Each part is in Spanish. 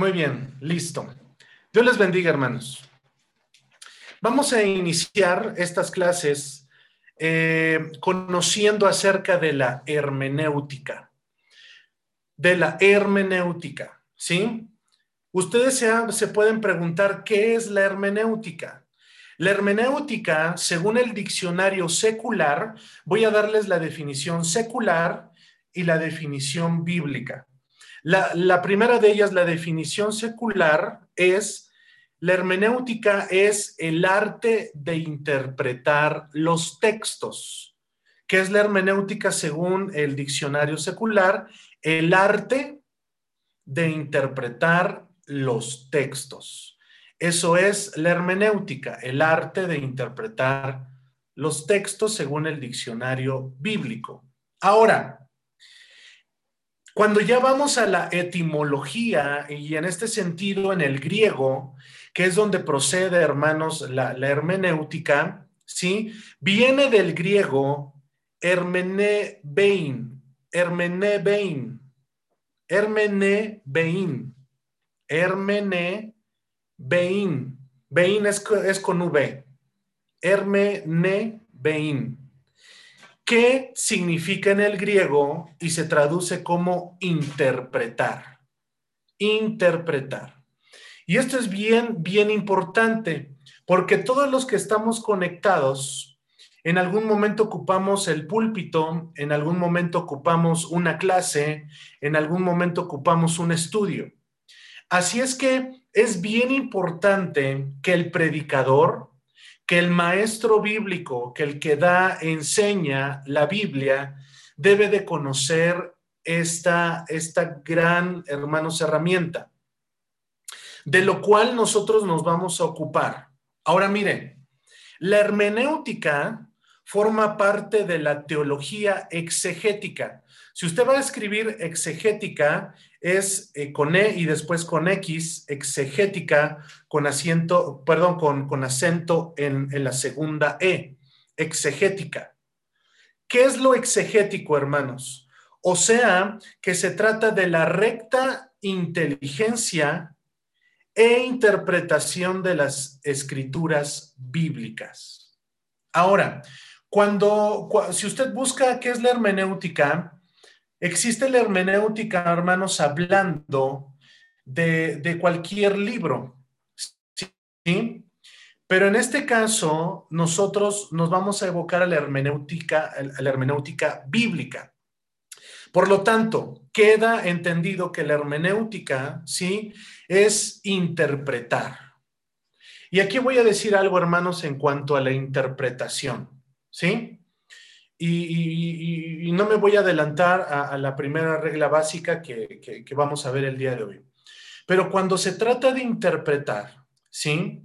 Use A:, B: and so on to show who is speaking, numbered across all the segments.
A: Muy bien, listo. Dios les bendiga, hermanos. Vamos a iniciar estas clases eh, conociendo acerca de la hermenéutica. De la hermenéutica, ¿sí? Ustedes se, se pueden preguntar qué es la hermenéutica. La hermenéutica, según el diccionario secular, voy a darles la definición secular y la definición bíblica. La, primera de ellas, la definición secular, es la hermenéutica es el arte de interpretar los textos. ¿Qué es la hermenéutica según el diccionario secular? El arte de interpretar los textos. Eso es la hermenéutica, el arte de interpretar los textos según el diccionario bíblico. Ahora, cuando ya vamos a la etimología y en este sentido en el griego, que es donde procede, hermanos, la, hermenéutica, ¿sí? Viene del griego hermenebein, hermenebein, hermenebein, hermenebein, bein es, es con V, hermenebein. ¿Qué significa en el griego y se traduce como interpretar. Interpretar. Y esto es bien, bien importante, porque todos los que estamos conectados, en algún momento ocupamos el púlpito, en algún momento ocupamos una clase, en algún momento ocupamos un estudio. Así es que es bien importante que el predicador, que el maestro bíblico, que el que da, enseña la Biblia, debe de conocer esta, esta gran, hermanos, herramienta, de lo cual nosotros nos vamos a ocupar. Ahora miren, la hermenéutica forma parte de la teología exegética. Si usted va a escribir exegética, es eh, con E y después con X, exegética, con asiento, perdón, con, con acento en, en la segunda E, exegética. ¿Qué es lo exegético, hermanos? O sea, que se trata de la recta inteligencia e interpretación de las escrituras bíblicas. Ahora, cuando, si usted busca qué es la hermenéutica, Existe la hermenéutica, hermanos, hablando de, cualquier libro, ¿sí? Pero en este caso, nosotros nos vamos a evocar a la hermenéutica, a la hermenéutica bíblica. Por lo tanto, queda entendido que la hermenéutica, ¿sí? Es interpretar. Y aquí voy a decir algo, hermanos, en cuanto a la interpretación, ¿sí? Y, no me voy a adelantar a, la primera regla básica que, vamos a ver el día de hoy. Pero cuando se trata de interpretar, ¿sí?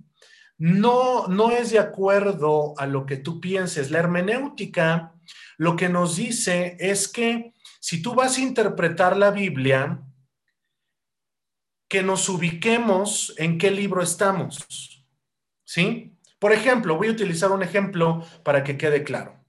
A: No, no es de acuerdo a lo que tú pienses. La hermenéutica lo que nos dice es que si tú vas a interpretar la Biblia, que nos ubiquemos en qué libro estamos. ¿Sí? Por ejemplo, voy a utilizar un ejemplo para que quede claro.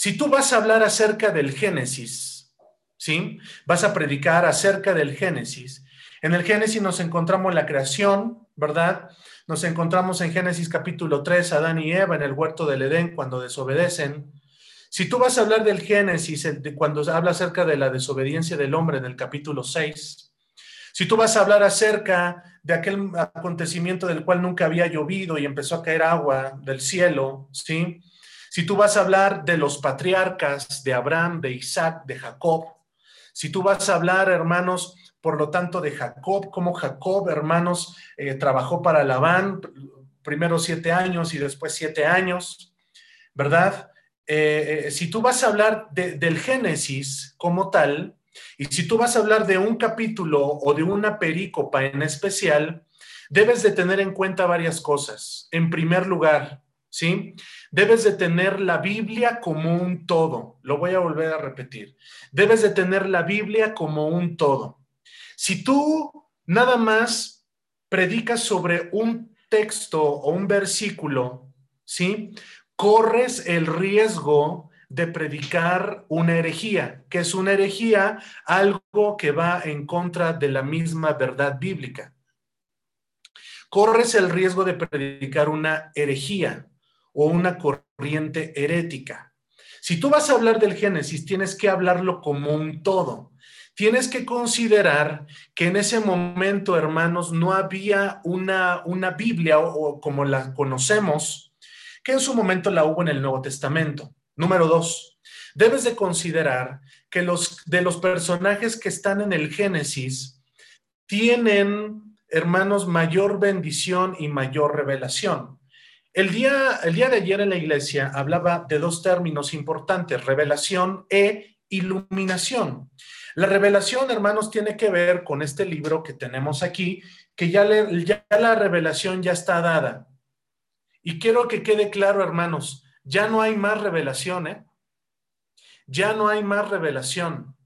A: Si tú vas a hablar acerca del Génesis, ¿sí? Vas a predicar acerca del Génesis. En el Génesis nos encontramos la creación, ¿verdad? Nos encontramos en Génesis capítulo 3, Adán y Eva en el huerto del Edén cuando desobedecen. Si tú vas a hablar del Génesis, cuando habla acerca de la desobediencia del hombre en el capítulo 6, si tú vas a hablar acerca de aquel acontecimiento del cual nunca había llovido y empezó a caer agua del cielo, ¿sí? Si tú vas a hablar de los patriarcas, de Abraham, de Isaac, de Jacob, si tú vas a hablar, hermanos, por lo tanto, de Jacob, como Jacob, hermanos, eh, trabajó para Labán, primero siete años y después siete años, ¿verdad? Eh, eh, si tú vas a hablar del Génesis como tal, y si tú vas a hablar de un capítulo o de una perícopa en especial, debes de tener en cuenta varias cosas. En primer lugar, ¿sí? Debes de tener la Biblia como un todo. Lo voy a volver a repetir. Debes de tener la Biblia como un todo. Si tú nada más predicas sobre un texto o un versículo, ¿sí? Corres el riesgo de predicar una herejía. que es una herejía? Algo que va en contra de la misma verdad bíblica. Corres el riesgo de predicar una herejía o una corriente herética. Si tú vas a hablar del Génesis, tienes que hablarlo como un todo. Tienes que considerar que en ese momento, hermanos, no había una, una Biblia o, como la conocemos, que en su momento la hubo en el Nuevo Testamento. Número dos, debes de considerar que los de los personajes que están en el Génesis tienen, hermanos, mayor bendición y mayor revelación. El día, el día de ayer en la iglesia hablaba de dos términos importantes, revelación e iluminación. La revelación, hermanos, tiene que ver con este libro que tenemos aquí, que ya, ya la revelación ya está dada. Y quiero que quede claro, hermanos, ya no hay más revelación, ¿eh? Ya no hay más revelación.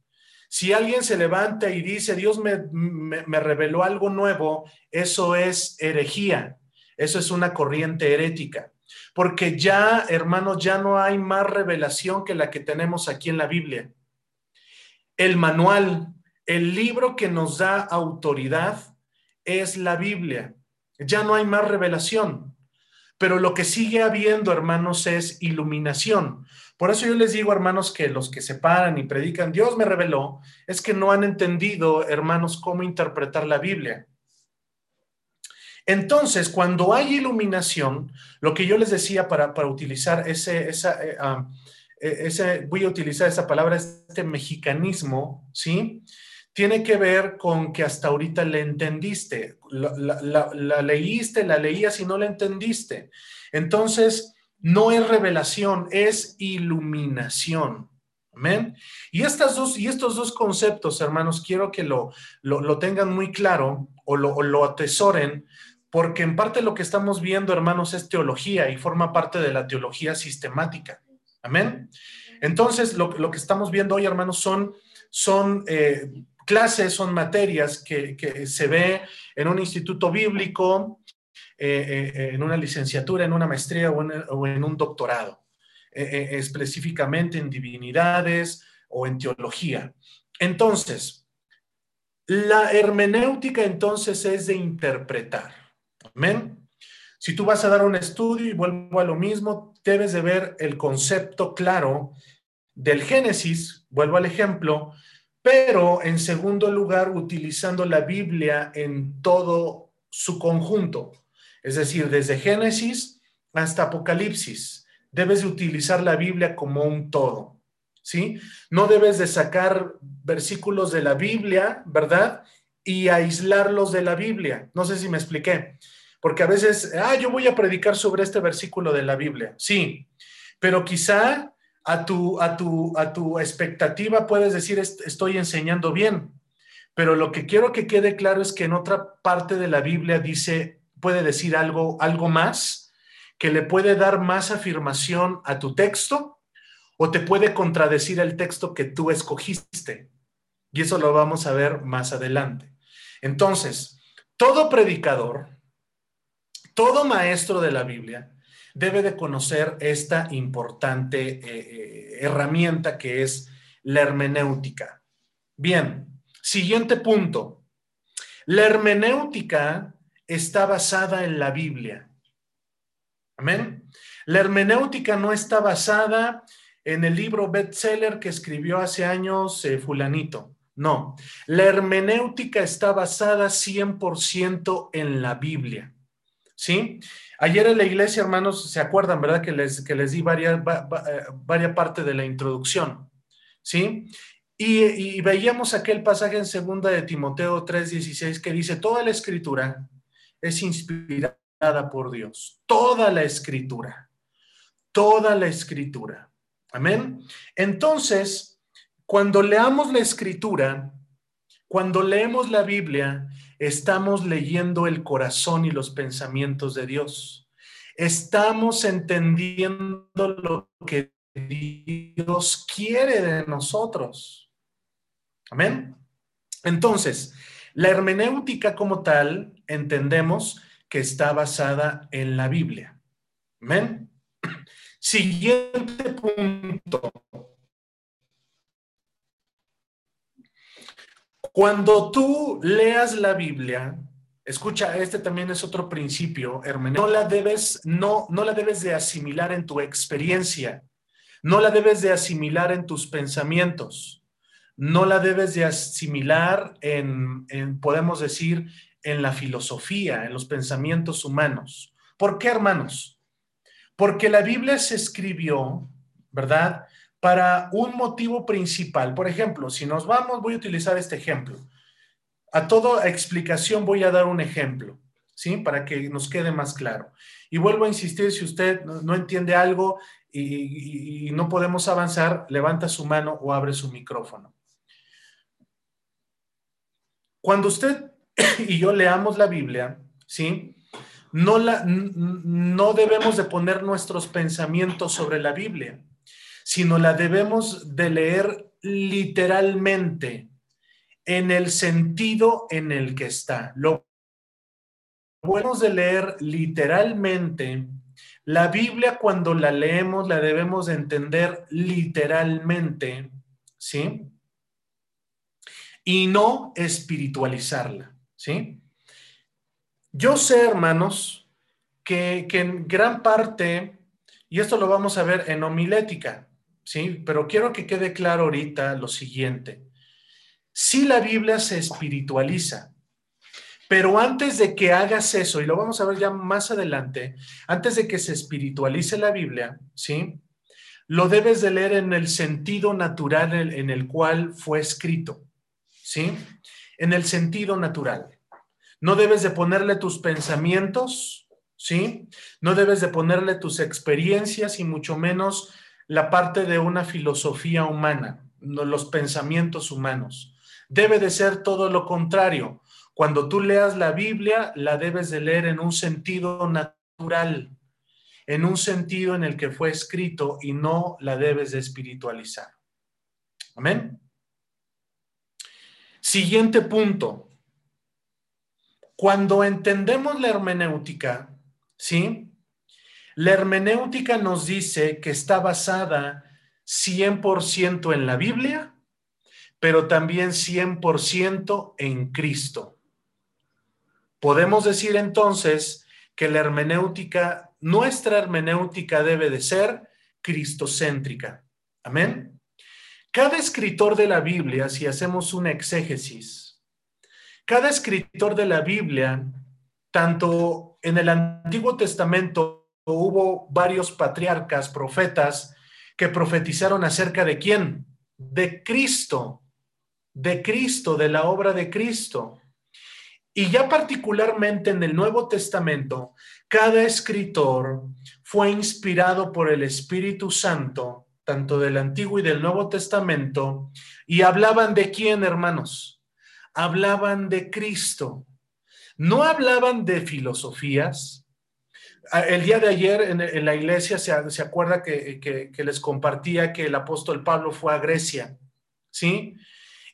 A: Si alguien se levanta y dice, Dios me, me reveló algo nuevo, eso es herejía. Eso es una corriente herética, porque ya, hermanos, ya no hay más revelación que la que tenemos aquí en la Biblia. El manual, el libro que nos da autoridad es la Biblia. Ya no hay más revelación. Pero lo que sigue habiendo, hermanos, es iluminación. Por eso yo les digo, hermanos, que los que se paran y predican, Dios me reveló, es que no han entendido, hermanos, cómo interpretar la Biblia. Entonces, cuando hay iluminación, lo que yo les decía para, utilizar ese, esa, eh, ah, e, ese, voy a utilizar esa palabra, este mexicanismo, ¿sí? Tiene que ver con que hasta ahorita le entendiste, la, la leíste, la leías y no la entendiste. Entonces, no es revelación, es iluminación. Amén. Y, estas dos, y estos dos conceptos, hermanos, quiero que lo, lo, tengan muy claro o lo, o lo atesoren, porque en parte lo que estamos viendo, hermanos, es teología y forma parte de la teología sistemática. Amén. Entonces, lo, que estamos viendo hoy, hermanos, son, son eh, clases, son materias que, se ve en un instituto bíblico, eh, eh, en una licenciatura, en una maestría o en, un doctorado, específicamente en divinidades o en teología. Entonces, la hermenéutica entonces es de interpretar. Amén. Si tú vas a dar un estudio y vuelvo a lo mismo, debes de ver el concepto claro del Génesis, vuelvo al ejemplo, pero en segundo lugar utilizando la Biblia en todo su conjunto, es decir, desde Génesis hasta Apocalipsis. Debes de utilizar la Biblia como un todo, ¿sí? No debes de sacar versículos de la Biblia, ¿verdad? Y aislarlos de la Biblia. No sé si me expliqué. Porque a veces, ah, yo voy a predicar sobre este versículo de la Biblia. Sí, pero quizá a tu, a tu, a tu expectativa puedes decir, estoy enseñando bien. Pero lo que quiero que quede claro es que en otra parte de la Biblia dice, puede decir algo, algo más, que le puede dar más afirmación a tu texto o te puede contradecir el texto que tú escogiste. Y eso lo vamos a ver más adelante. Entonces, todo predicador, todo maestro de la Biblia debe de conocer esta importante eh, eh, herramienta que es la hermenéutica. Bien, siguiente punto. La hermenéutica está basada en la Biblia. Amén. La hermenéutica no está basada en el libro bestseller que escribió hace años eh, fulanito. No, la hermenéutica está basada 100% en la Biblia. ¿Sí? Ayer en la iglesia, hermanos, se acuerdan, ¿verdad? Que les, que les di varias, eh, varias partes de la introducción, ¿sí? Y, veíamos aquel pasaje en segunda de Timoteo 3:16 que dice, toda la escritura es inspirada por Dios, toda la escritura, toda la escritura. Amén. Entonces, cuando leamos la escritura, cuando leemos la Biblia, estamos leyendo el corazón y los pensamientos de Dios. Estamos entendiendo lo que Dios quiere de nosotros. Amén. Entonces, la hermenéutica como tal, entendemos que está basada en la Biblia. Amén. Siguiente punto. Cuando tú leas la Biblia, escucha, este también es otro principio, hermano, no la debes, no, no la debes de asimilar en tu experiencia, no la debes de asimilar en tus pensamientos, no la debes de asimilar en, en podemos decir, en la filosofía, en los pensamientos humanos. ¿Por qué, hermanos? Porque la Biblia se escribió, ¿verdad? Para un motivo principal. Por ejemplo, si nos vamos, voy a utilizar este ejemplo. A toda explicación voy a dar un ejemplo, ¿sí? Para que nos quede más claro. Y vuelvo a insistir, si usted no entiende algo y, no podemos avanzar, levanta su mano o abre su micrófono. Cuando usted y yo leamos la Biblia, ¿sí? no, la, no debemos de poner nuestros pensamientos sobre la Biblia, sino la debemos de leer literalmente en el sentido en el que está. Lo podemos de leer literalmente. La Biblia cuando la leemos la debemos de entender literalmente, ¿sí? Y no espiritualizarla, ¿sí? Yo sé, hermanos, que, en gran parte, y esto lo vamos a ver en homilética, ¿sí? Pero quiero que quede claro ahorita lo siguiente. Si la Biblia se espiritualiza, pero antes de que hagas eso, y lo vamos a ver ya más adelante, antes de que se espiritualice la Biblia, ¿sí? Lo debes de leer en el sentido natural en el cual fue escrito, ¿sí? En el sentido natural. No debes de ponerle tus pensamientos, ¿sí? No debes de ponerle tus experiencias y mucho menos la parte de una filosofía humana, los pensamientos humanos. Debe de ser todo lo contrario. Cuando tú leas la Biblia, la debes de leer en un sentido natural, en un sentido en el que fue escrito y no la debes de espiritualizar. Amén. Siguiente punto. Cuando entendemos la hermenéutica, ¿sí? La hermenéutica nos dice que está basada 100% en la Biblia, pero también 100% en Cristo. Podemos decir entonces que la hermenéutica, nuestra hermenéutica debe de ser cristocéntrica. Amén. Cada escritor de la Biblia, si hacemos una exégesis, cada escritor de la Biblia, tanto en el Antiguo Testamento hubo varios patriarcas, profetas, que profetizaron acerca de quién? De Cristo, de Cristo, de la obra de Cristo. Y ya particularmente en el Nuevo Testamento, cada escritor fue inspirado por el Espíritu Santo, tanto del Antiguo y del Nuevo Testamento, y hablaban de quién, hermanos? hablaban de Cristo. No hablaban de filosofías. Ah, el día de ayer en, la iglesia se, acuerda que, les compartía que el apóstol Pablo fue a Grecia, ¿sí?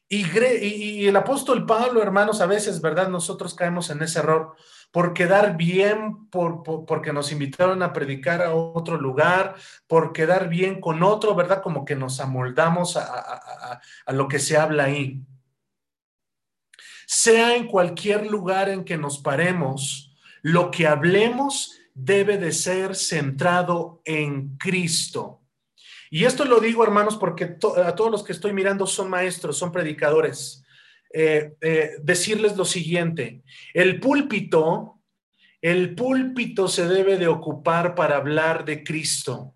A: Y, el apóstol Pablo, hermanos, a veces, ¿verdad? Nosotros caemos en ese error por quedar bien, por, porque nos invitaron a predicar a otro lugar, por quedar bien con otro, ¿verdad? Como que nos amoldamos a lo que se habla ahí sea en cualquier lugar en que nos paremos, lo que hablemos debe de ser centrado en Cristo. Y esto lo digo, hermanos, porque a todos los que estoy mirando son maestros, son predicadores. Eh, eh, decirles lo siguiente, el púlpito, el púlpito se debe de ocupar para hablar de Cristo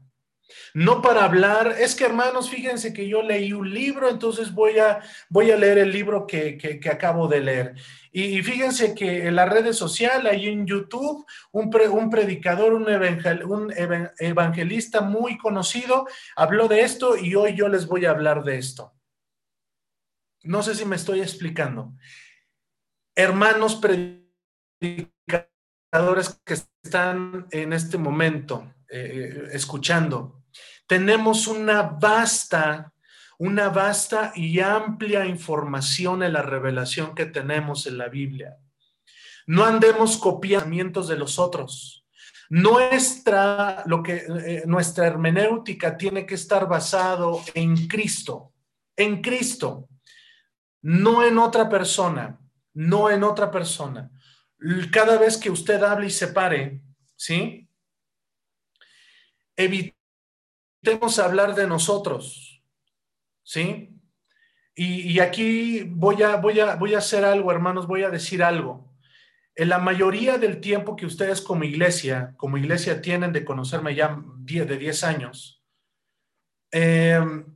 A: no para hablar, es que hermanos, fíjense que yo leí un libro, entonces voy a, voy a leer el libro que, acabo de leer. Y, fíjense que en las redes sociales, ahí en YouTube, un, un predicador, un, un evangelista muy conocido, habló de esto y hoy yo les voy a hablar de esto. No sé si me estoy explicando. Hermanos predicadores que están en este momento eh, escuchando, tenemos una vasta, una vasta y amplia información en la revelación que tenemos en la Biblia. No andemos copiamientos de los otros. Nuestra, lo que, eh, nuestra hermenéutica tiene que estar basado en Cristo, en Cristo, no en otra persona, no en otra persona. Cada vez que usted hable y se pare, ¿sí? Evitemos hablar de nosotros, ¿sí? Y, aquí voy a, voy, a, voy a hacer algo, hermanos, voy a decir algo. En la mayoría del tiempo que ustedes como iglesia, como iglesia tienen de conocerme ya de 10 años, em,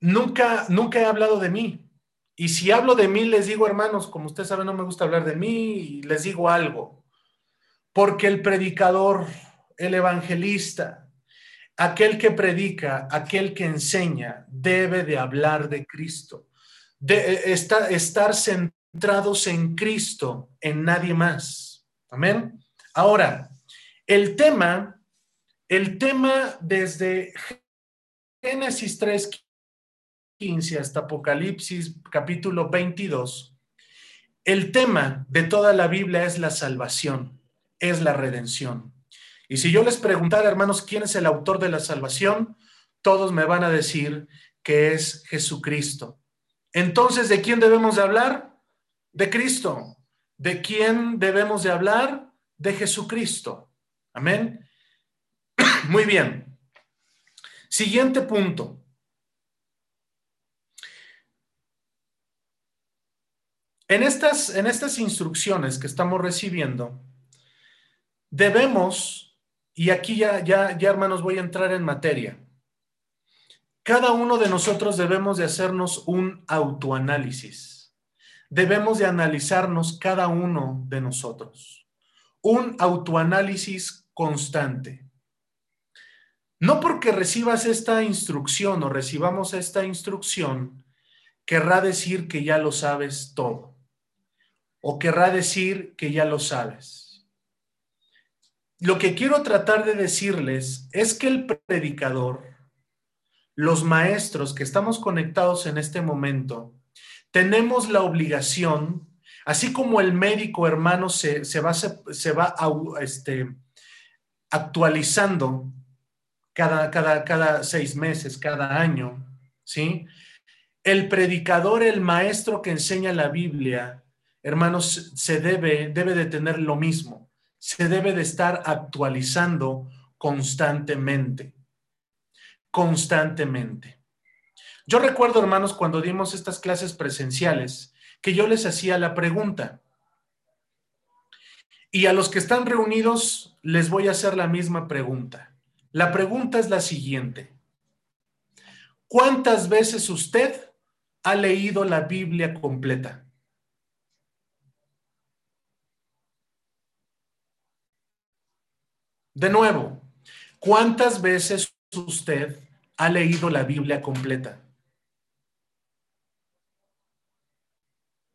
A: nunca, nunca he hablado de mí. Y si hablo de mí, les digo, hermanos, como ustedes saben, no me gusta hablar de mí, y les digo algo. Porque el predicador, el evangelista, aquel que predica, aquel que enseña, debe de hablar de Cristo, de eh, estar, centrados en Cristo, en nadie más. Amén. Ahora, el tema, el tema desde Génesis 3, 15 hasta Apocalipsis capítulo 22, el tema de toda la Biblia es la salvación, es la redención. Y si yo les preguntara, hermanos, quién es el autor de la salvación, todos me van a decir que es Jesucristo. Entonces, ¿de quién debemos de hablar? De Cristo. ¿De quién debemos de hablar? De Jesucristo. Amén. Muy bien. Siguiente punto. En estas, en estas instrucciones que estamos recibiendo, debemos, y aquí ya, ya, ya hermanos voy a entrar en materia, cada uno de nosotros debemos de hacernos un autoanálisis. Debemos de analizarnos cada uno de nosotros. Un autoanálisis constante. No porque recibas esta instrucción o recibamos esta instrucción, querrá decir que ya lo sabes todo. O querrá decir que ya lo sabes. Lo que quiero tratar de decirles es que el predicador los maestros que estamos conectados en este momento, tenemos la obligación, así como el médico hermano se, va, se, va este, actualizando cada, cada, cada seis meses, cada año, ¿sí? El predicador, el maestro que enseña la Biblia, hermanos, se debe, debe de tener lo mismo, se debe de estar actualizando constantemente constantemente. Yo recuerdo, hermanos, cuando dimos estas clases presenciales, que yo les hacía la pregunta. Y a los que están reunidos les voy a hacer la misma pregunta. La pregunta es la siguiente. ¿Cuántas veces usted ha leído la Biblia completa? De nuevo, ¿cuántas veces usted ha leído la Biblia completa?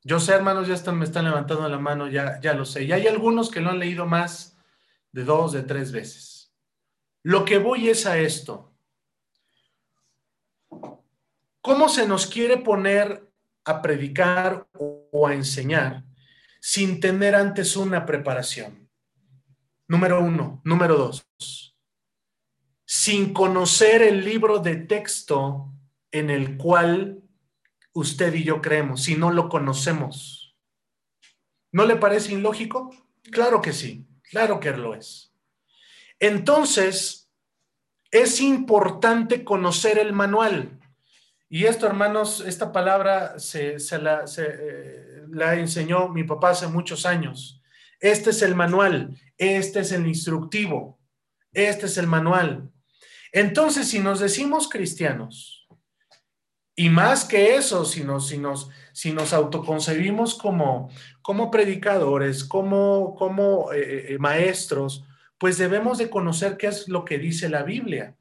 A: Yo sé, hermanos, ya están, me están levantando la mano, ya, ya lo sé. Y hay algunos que lo han leído más de dos, de tres veces. Lo que voy es a esto. ¿Cómo se nos quiere poner a predicar o a enseñar sin tener antes una preparación? Número uno. Número dos sin conocer el libro de texto en el cual usted y yo creemos, si no lo conocemos. ¿No le parece ilógico? Claro que sí, claro que lo es. Entonces, es importante conocer el manual. Y esto, hermanos, esta palabra se, eh, la enseñó mi papá hace muchos años. Este es el manual, este es el instructivo, este es el manual. Entonces, si nos decimos cristianos, y más que eso, si nos, si nos, si nos autoconcebimos como, como predicadores, como, como eh, eh, maestros, pues debemos de conocer qué es lo que dice la Biblia.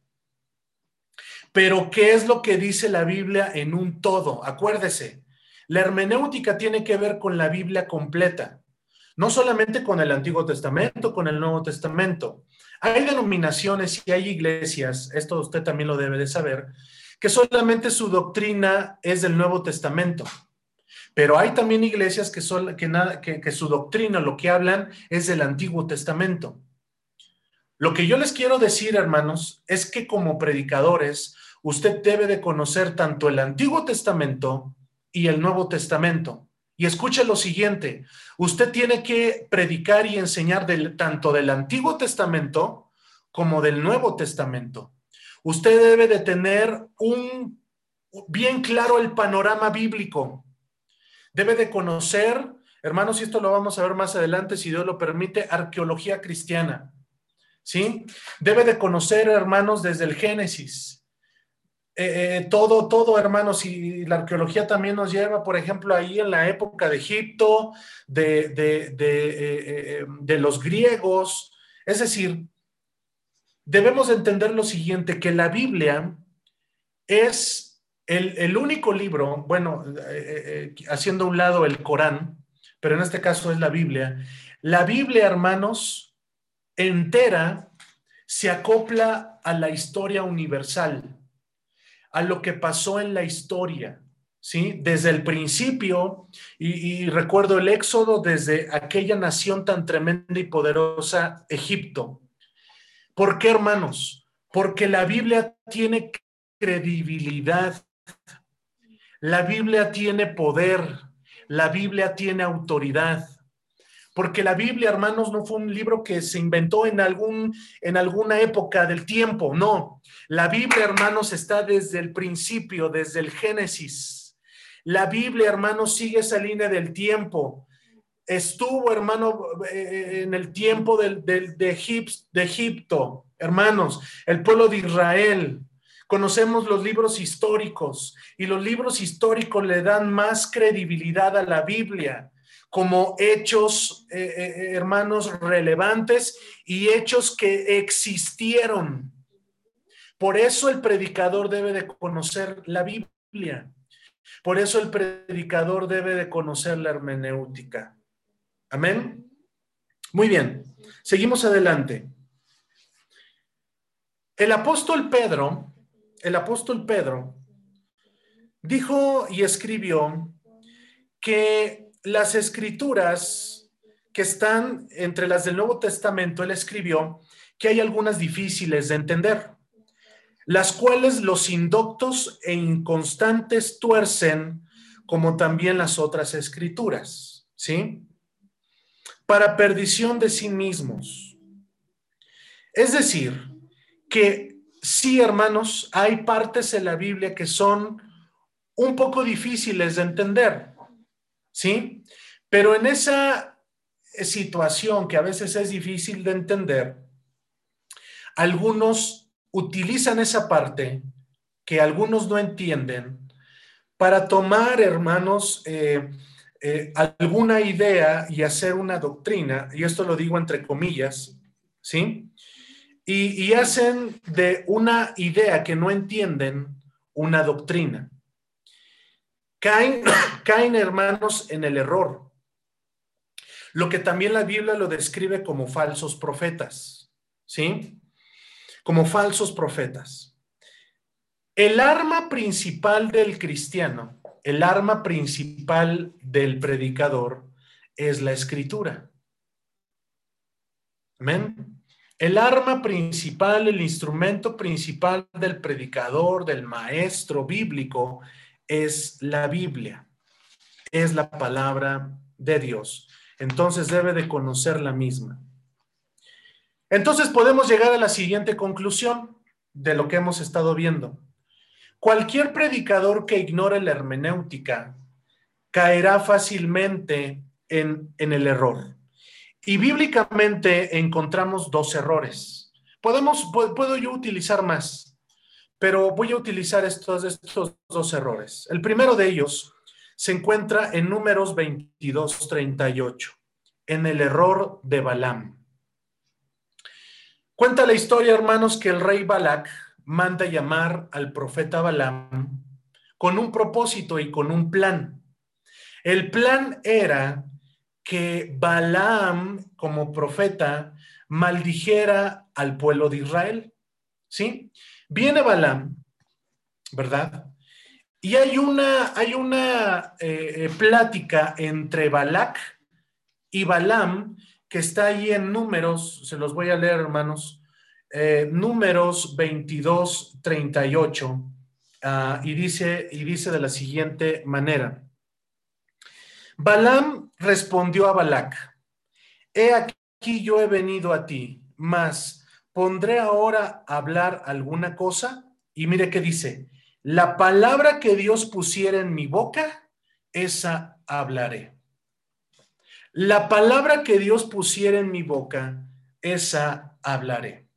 A: Pero ¿qué es lo que dice la Biblia en un todo? Acuérdese, la hermenéutica tiene que ver con la Biblia completa, no solamente con el Antiguo Testamento, con el Nuevo Testamento. Hay denominaciones y hay iglesias, esto usted también lo debe de saber, que solamente su doctrina es del Nuevo Testamento. Pero hay también iglesias que, que, que, su doctrina, lo que hablan, es del Antiguo Testamento. Lo que yo les quiero decir, hermanos, es que como predicadores, usted debe de conocer tanto el Antiguo Testamento y el Nuevo Testamento. Y escuche lo siguiente, usted tiene que predicar y enseñar tanto del Antiguo Testamento como del Nuevo Testamento. Usted debe de tener un bien claro el panorama bíblico. Debe de conocer, hermanos, y esto lo vamos a ver más adelante, si Dios lo permite, arqueología cristiana. ¿Sí? Debe de conocer, hermanos, desde el Génesis. Eh, eh, todo, todo, hermanos, y la arqueología también nos lleva, por ejemplo, ahí en la época de Egipto, de, de, de, eh, los griegos. Es decir, debemos entender lo siguiente, que la Biblia es el, único libro, bueno, haciendo un lado el Corán, pero en este caso es la Biblia. La Biblia, hermanos, entera se acopla a la historia universal, a lo que pasó en la historia. ¿Sí? Desde el principio, y, y recuerdo el éxodo desde aquella nación tan tremenda y poderosa, Egipto, ¿Por qué, hermanos? Porque la Biblia tiene credibilidad, la Biblia tiene poder, la Biblia tiene autoridad. Porque la Biblia, hermanos, no fue un libro que se inventó en, algún, en alguna época del tiempo, no. La Biblia, hermanos, está desde el principio, desde el Génesis. La Biblia, hermanos, sigue esa línea del tiempo estuvo, hermano, eh, en el tiempo de, de Egipto, hermanos, el pueblo de Israel. Conocemos los libros históricos y los libros históricos le dan más credibilidad a la Biblia como hechos, eh, eh, hermanos, relevantes y hechos que existieron. Por eso el predicador debe de conocer la Biblia. Por eso el predicador debe de conocer la hermenéutica. Amén. Muy bien, seguimos adelante. El apóstol Pedro, el apóstol Pedro, dijo y escribió que las escrituras que están entre las del Nuevo Testamento, él escribió que hay algunas difíciles de entender, las cuales los indoctos e inconstantes tuercen, como también las otras escrituras, ¿sí? para perdición de sí mismos. Es decir, que sí, hermanos, hay partes en la Biblia que son un poco difíciles de entender, ¿sí? Pero en esa situación que a veces es difícil de entender, algunos utilizan esa parte que algunos no entienden para tomar, hermanos, eh, eh, alguna idea y hacer una doctrina, y esto lo digo entre comillas, ¿sí? Y, hacen de una idea que no entienden una doctrina. Caen, caen, hermanos, en el error. Lo que también la Biblia lo describe como falsos profetas, ¿sí? Como falsos profetas. El arma principal del cristiano el arma principal del predicador es la escritura. Amén. El arma principal, el instrumento principal del predicador, del maestro bíblico, es la Biblia, es la palabra de Dios. Entonces debe de conocer la misma. Entonces podemos llegar a la siguiente conclusión de lo que hemos estado viendo. Cualquier predicador que ignore la hermenéutica caerá fácilmente en, el error. Y bíblicamente encontramos dos errores. Podemos, puedo yo utilizar más, pero voy a utilizar estos, estos dos errores. El primero de ellos se encuentra en números 22, 38, en el error de Balaam. Cuenta la historia, hermanos, que el rey Balac manda llamar al profeta Balaam con un propósito y con un plan. El plan era que Balaam, como profeta, maldijera al pueblo de Israel. ¿Sí? Viene Balaam, ¿verdad? Y hay una, hay una eh, eh, plática entre Balac y Balaam que está ahí en números, se los voy a leer, hermanos, eh, números 22, 38, ah, y, dice, y dice de la siguiente manera. Balaam respondió a Balac, he aquí yo he venido a ti, mas pondré ahora a hablar alguna cosa. Y mire qué dice, la palabra que Dios pusiera en mi boca, esa hablaré. La palabra que Dios pusiera en mi boca, esa hablaré.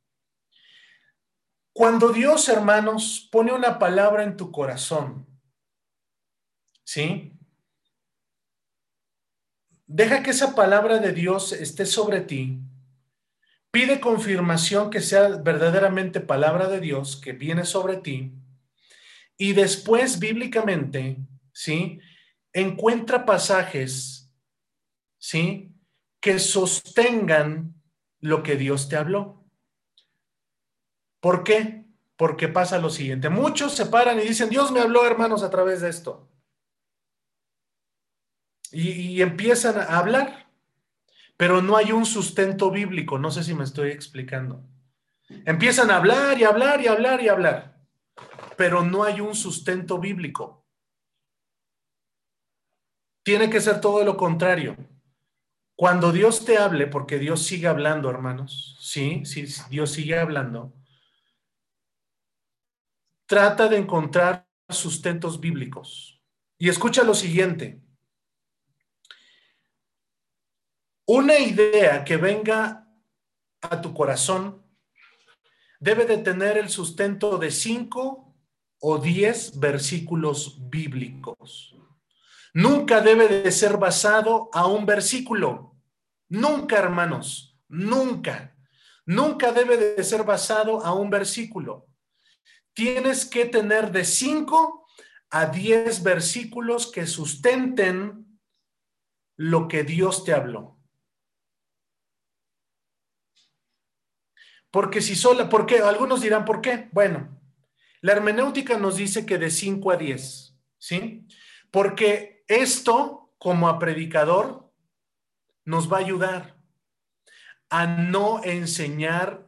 A: Cuando Dios, hermanos, pone una palabra en tu corazón, ¿sí? Deja que esa palabra de Dios esté sobre ti. Pide confirmación que sea verdaderamente palabra de Dios que viene sobre ti. Y después, bíblicamente, ¿sí? Encuentra pasajes, ¿sí? Que sostengan lo que Dios te habló. ¿Por qué? Porque pasa lo siguiente. Muchos se paran y dicen, Dios me habló, hermanos, a través de esto y, empiezan a hablar, pero no hay un sustento bíblico, no sé si me estoy explicando. Empiezan a hablar y hablar y hablar y hablar, pero no hay un sustento bíblico. Tiene que ser todo lo contrario. Cuando Dios te hable, porque Dios sigue hablando, hermanos, sí, sí, Dios sigue hablando, trata de encontrar sustentos bíblicos. Y escucha lo siguiente, Una idea que venga a tu corazón debe de tener el sustento de cinco o diez versículos bíblicos. Nunca debe de ser basado a un versículo. Nunca, hermanos, nunca. Nunca debe de ser basado a un versículo. Tienes que tener de cinco a diez versículos que sustenten lo que Dios te habló. Porque si sola, ¿por qué? Algunos dirán, ¿por qué? Bueno, la hermenéutica nos dice que de 5 a 10, ¿sí? Porque esto, como a predicador, nos va a ayudar a no enseñar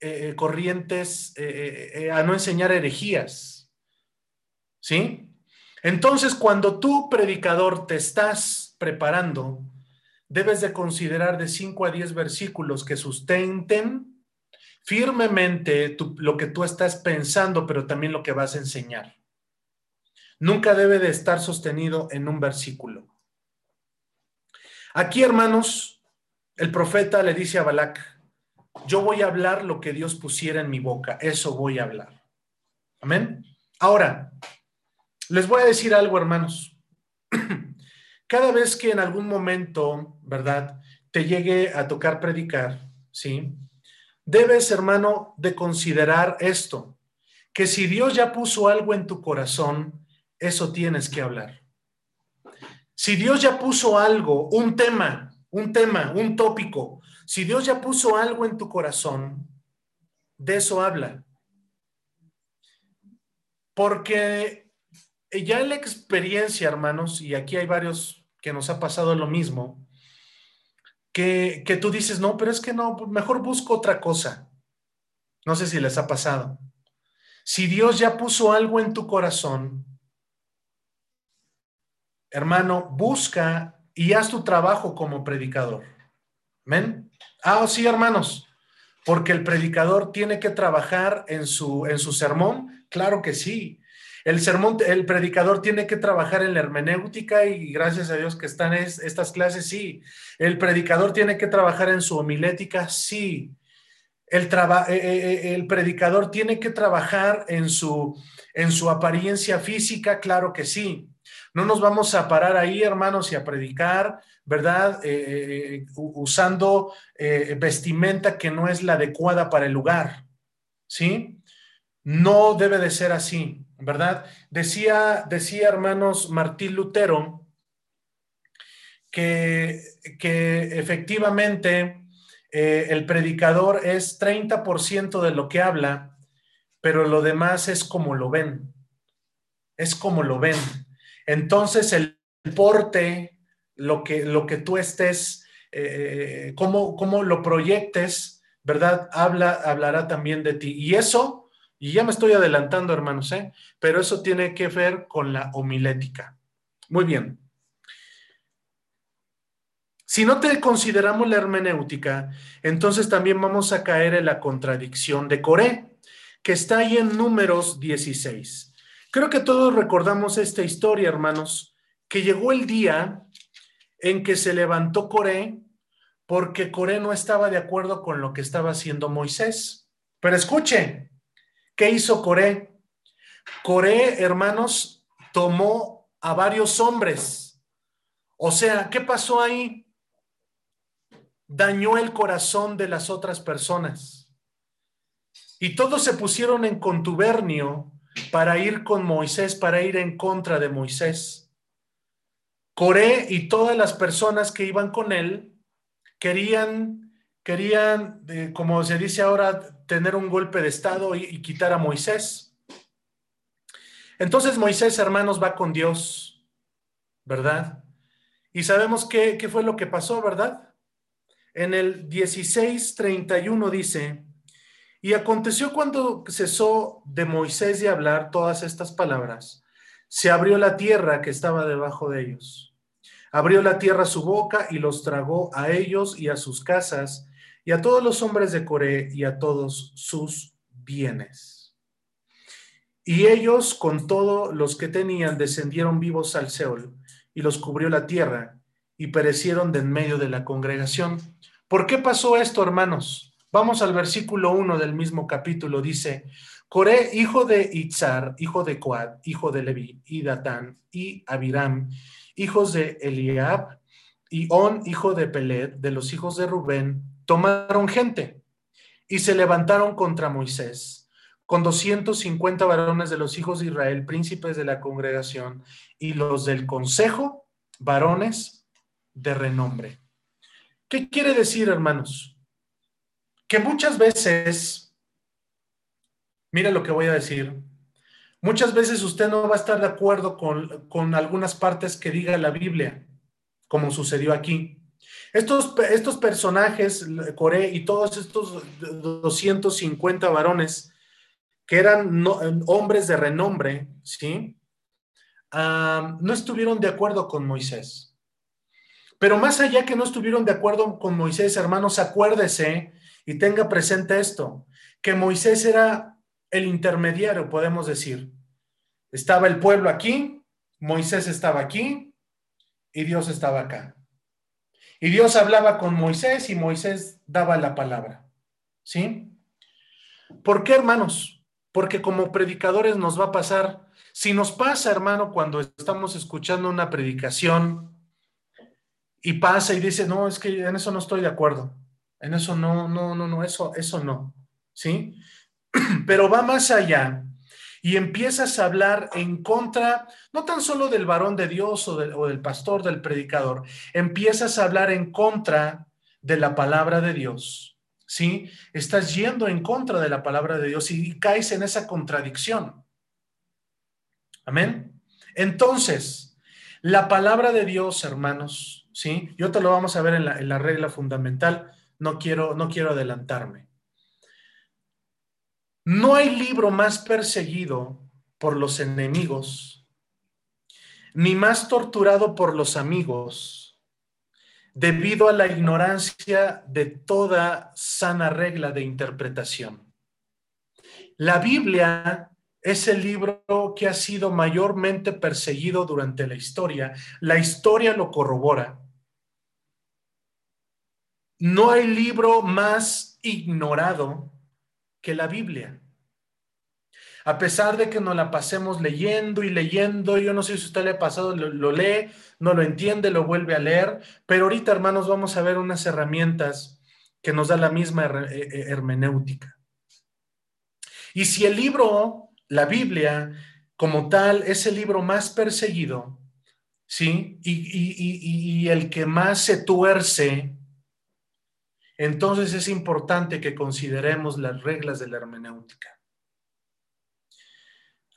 A: eh, eh, corrientes, eh, a no enseñar herejías, ¿sí? Entonces, cuando tú, predicador, te estás preparando, debes de considerar de 5 a 10 versículos que sustenten firmemente lo que tú estás pensando, pero también lo que vas a enseñar. Nunca debe de estar sostenido en un versículo. Aquí, hermanos, el profeta le dice a Balac, yo voy a hablar lo que Dios pusiera en mi boca, eso voy a hablar. Amén. Ahora, les voy a decir algo, hermanos. cada vez que en algún momento, ¿verdad? Te llegue a tocar predicar, ¿sí? Debes, hermano, de considerar esto, que si Dios ya puso algo en tu corazón, eso tienes que hablar. Si Dios ya puso algo, un tema, un tema, un tópico, si Dios ya puso algo en tu corazón, de eso habla. Porque ya en la experiencia, hermanos, y aquí hay varios que nos ha pasado lo mismo, que, que tú dices, no, pero es que no, mejor busco otra cosa. No sé si les ha pasado. Si Dios ya puso algo en tu corazón, hermano, busca y haz tu trabajo como predicador. ¿Amén? Ah, sí, hermanos, porque el predicador tiene que trabajar en su, en su sermón. Claro que sí. El sermón, el predicador tiene que trabajar en la hermenéutica y gracias a Dios que están estas clases, sí. El predicador tiene que trabajar en su homilética, sí. El, eh, eh, eh, el predicador tiene que trabajar en su, en su apariencia física, claro que sí. No nos vamos a parar ahí, hermanos, y a predicar, ¿verdad? usando vestimenta que no es la adecuada para el lugar, ¿sí? No debe de ser así. ¿Verdad? Decía, decía hermanos Martín Lutero que, que efectivamente eh, el predicador es 30% de lo que habla, pero lo demás es como lo ven, es como lo ven. Entonces el porte, lo que, lo que tú estés, eh, cómo, cómo lo proyectes, ¿verdad? Habla, hablará también de ti. Y eso, y ya me estoy adelantando, hermanos, ¿eh? Pero eso tiene que ver con la homilética. Muy bien. Si no te consideramos la hermenéutica, entonces también vamos a caer en la contradicción de Coré, que está ahí en números 16. Creo que todos recordamos esta historia, hermanos, que llegó el día en que se levantó Coré porque Coré no estaba de acuerdo con lo que estaba haciendo Moisés. Pero escuche, ¿qué hizo Coré? Coré, hermanos, tomó a varios hombres. O sea, ¿qué pasó ahí? dañó el corazón de las otras personas. Y todos se pusieron en contubernio para ir con Moisés, para ir en contra de Moisés. Coré y todas las personas que iban con él querían, querían, eh, como se dice ahora, tener un golpe de estado y, quitar a Moisés. Entonces Moisés, hermanos, va con Dios, ¿verdad? Y sabemos qué, qué fue lo que pasó, ¿verdad? en el 16:31 dice, y aconteció cuando cesó de Moisés de hablar todas estas palabras, se abrió la tierra que estaba debajo de ellos. Abrió la tierra su boca y los tragó a ellos y a sus casas y a todos los hombres de Coré y a todos sus bienes. Y ellos con todos los que tenían descendieron vivos al Seol y los cubrió la tierra y perecieron de en medio de la congregación ¿Por qué pasó esto, hermanos? Vamos al versículo 1 del mismo capítulo. Dice, Coré, hijo de Itzar, hijo de Coad, hijo de Leví, y Datán, y Abiram, hijos de Eliab, y On, hijo de Pelet, de los hijos de Rubén, tomaron gente y se levantaron contra Moisés, con 250 varones de los hijos de Israel, príncipes de la congregación, y los del consejo, varones de renombre. ¿Qué quiere decir, hermanos? Que muchas veces, mira lo que voy a decir, muchas veces usted no va a estar de acuerdo con, algunas partes que diga la Biblia, como sucedió aquí. Estos, estos personajes, Coré y todos estos 250 varones, que eran hombres de renombre, ¿sí? No estuvieron de acuerdo con Moisés. Pero más allá que no estuvieron de acuerdo con Moisés, hermanos, acuérdese y tenga presente esto, que Moisés era el intermediario, podemos decir. Estaba el pueblo aquí, Moisés estaba aquí y Dios estaba acá. Y Dios hablaba con Moisés y Moisés daba la palabra. ¿Sí? ¿Por qué, hermanos? Porque como predicadores nos va a pasar, si nos pasa, hermano, cuando estamos escuchando una predicación, y pasa y dice, no, es que en eso no estoy de acuerdo. En eso no, no, no, no, eso, eso no. ¿Sí? Pero va más allá y empiezas a hablar en contra, no tan solo del varón de Dios o del, pastor, del predicador, empiezas a hablar en contra de la palabra de Dios. ¿Sí? Estás yendo en contra de la palabra de Dios y caes en esa contradicción. Amén. Entonces, la palabra de Dios, hermanos, ¿sí? Y te lo vamos a ver en la, regla fundamental, no quiero, no quiero adelantarme. No hay libro más perseguido por los enemigos, ni más torturado por los amigos, debido a la ignorancia de toda sana regla de interpretación. La Biblia es el libro que ha sido mayormente perseguido durante la historia. La historia lo corrobora. No hay libro más ignorado que la Biblia. A pesar de que nos la pasemos leyendo y leyendo, yo no sé si usted le ha pasado, lo, lee, no lo entiende, lo vuelve a leer, pero ahorita, hermanos, vamos a ver unas herramientas que nos da la misma eh, eh, hermenéutica. Y si el libro, la Biblia, como tal, es el libro más perseguido, ¿sí? Y, y el que más se tuerce entonces es importante que consideremos las reglas de la hermenéutica.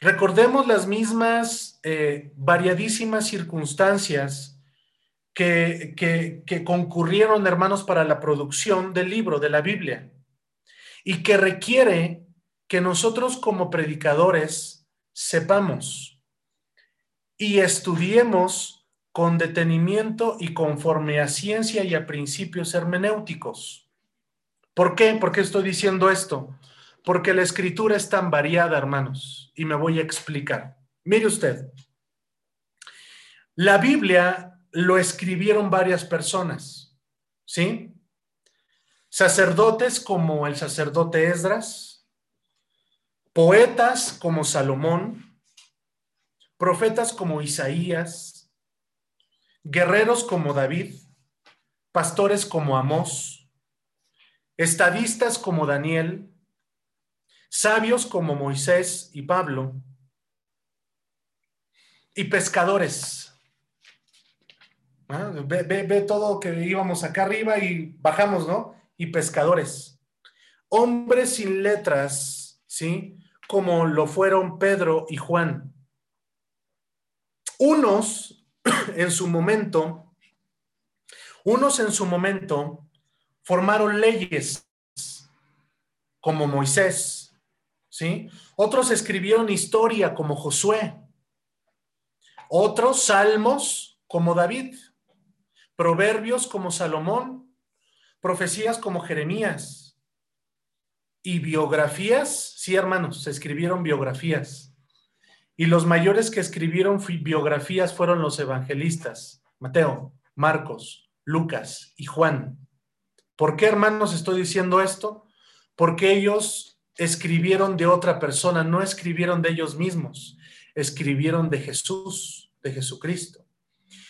A: Recordemos las mismas eh, variadísimas circunstancias que, que concurrieron, hermanos, para la producción del libro de la Biblia. y que requiere que nosotros como predicadores sepamos y estudiemos con detenimiento y conforme a ciencia y a principios hermenéuticos. ¿Por qué? ¿Por qué estoy diciendo esto? Porque la escritura es tan variada, hermanos, y me voy a explicar. Mire usted, la Biblia lo escribieron varias personas, ¿sí? Sacerdotes como el sacerdote Esdras, poetas como Salomón, profetas como Isaías, guerreros como David, pastores como Amós, estadistas como Daniel, sabios como Moisés y Pablo, y pescadores. Ah, ve, ve, todo que íbamos acá arriba y bajamos, ¿no? Y pescadores. Hombres sin letras, ¿sí? Como lo fueron Pedro y Juan. Unos en su momento, unos en su momento formaron leyes como Moisés, ¿sí? Otros escribieron historia como Josué. Otros salmos como David, proverbios como Salomón, profecías como Jeremías y biografías, sí hermanos, se escribieron biografías. Y los mayores que escribieron biografías fueron los evangelistas, Mateo, Marcos, Lucas y Juan. ¿Por qué hermanos estoy diciendo esto? Porque ellos escribieron de otra persona, no escribieron de ellos mismos escribieron de Jesús, de Jesucristo.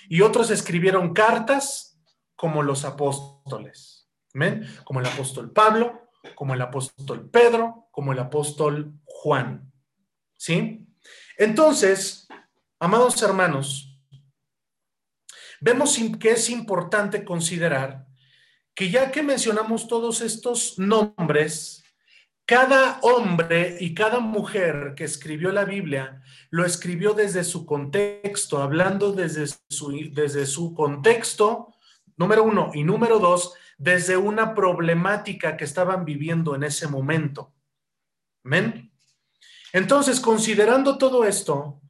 A: Y otros escribieron cartas como los apóstoles. ¿Ven? Como el apóstol Pablo, como el apóstol Pedro, como el apóstol Juan. ¿Sí? Entonces, amados hermanos, vemos que es importante considerar que ya que mencionamos todos estos nombres, cada hombre y cada mujer que escribió la Biblia lo escribió desde su contexto, hablando desde su, desde su contexto, número uno, y número dos, desde una problemática que estaban viviendo en ese momento. ¿Amén? Entonces, considerando todo esto,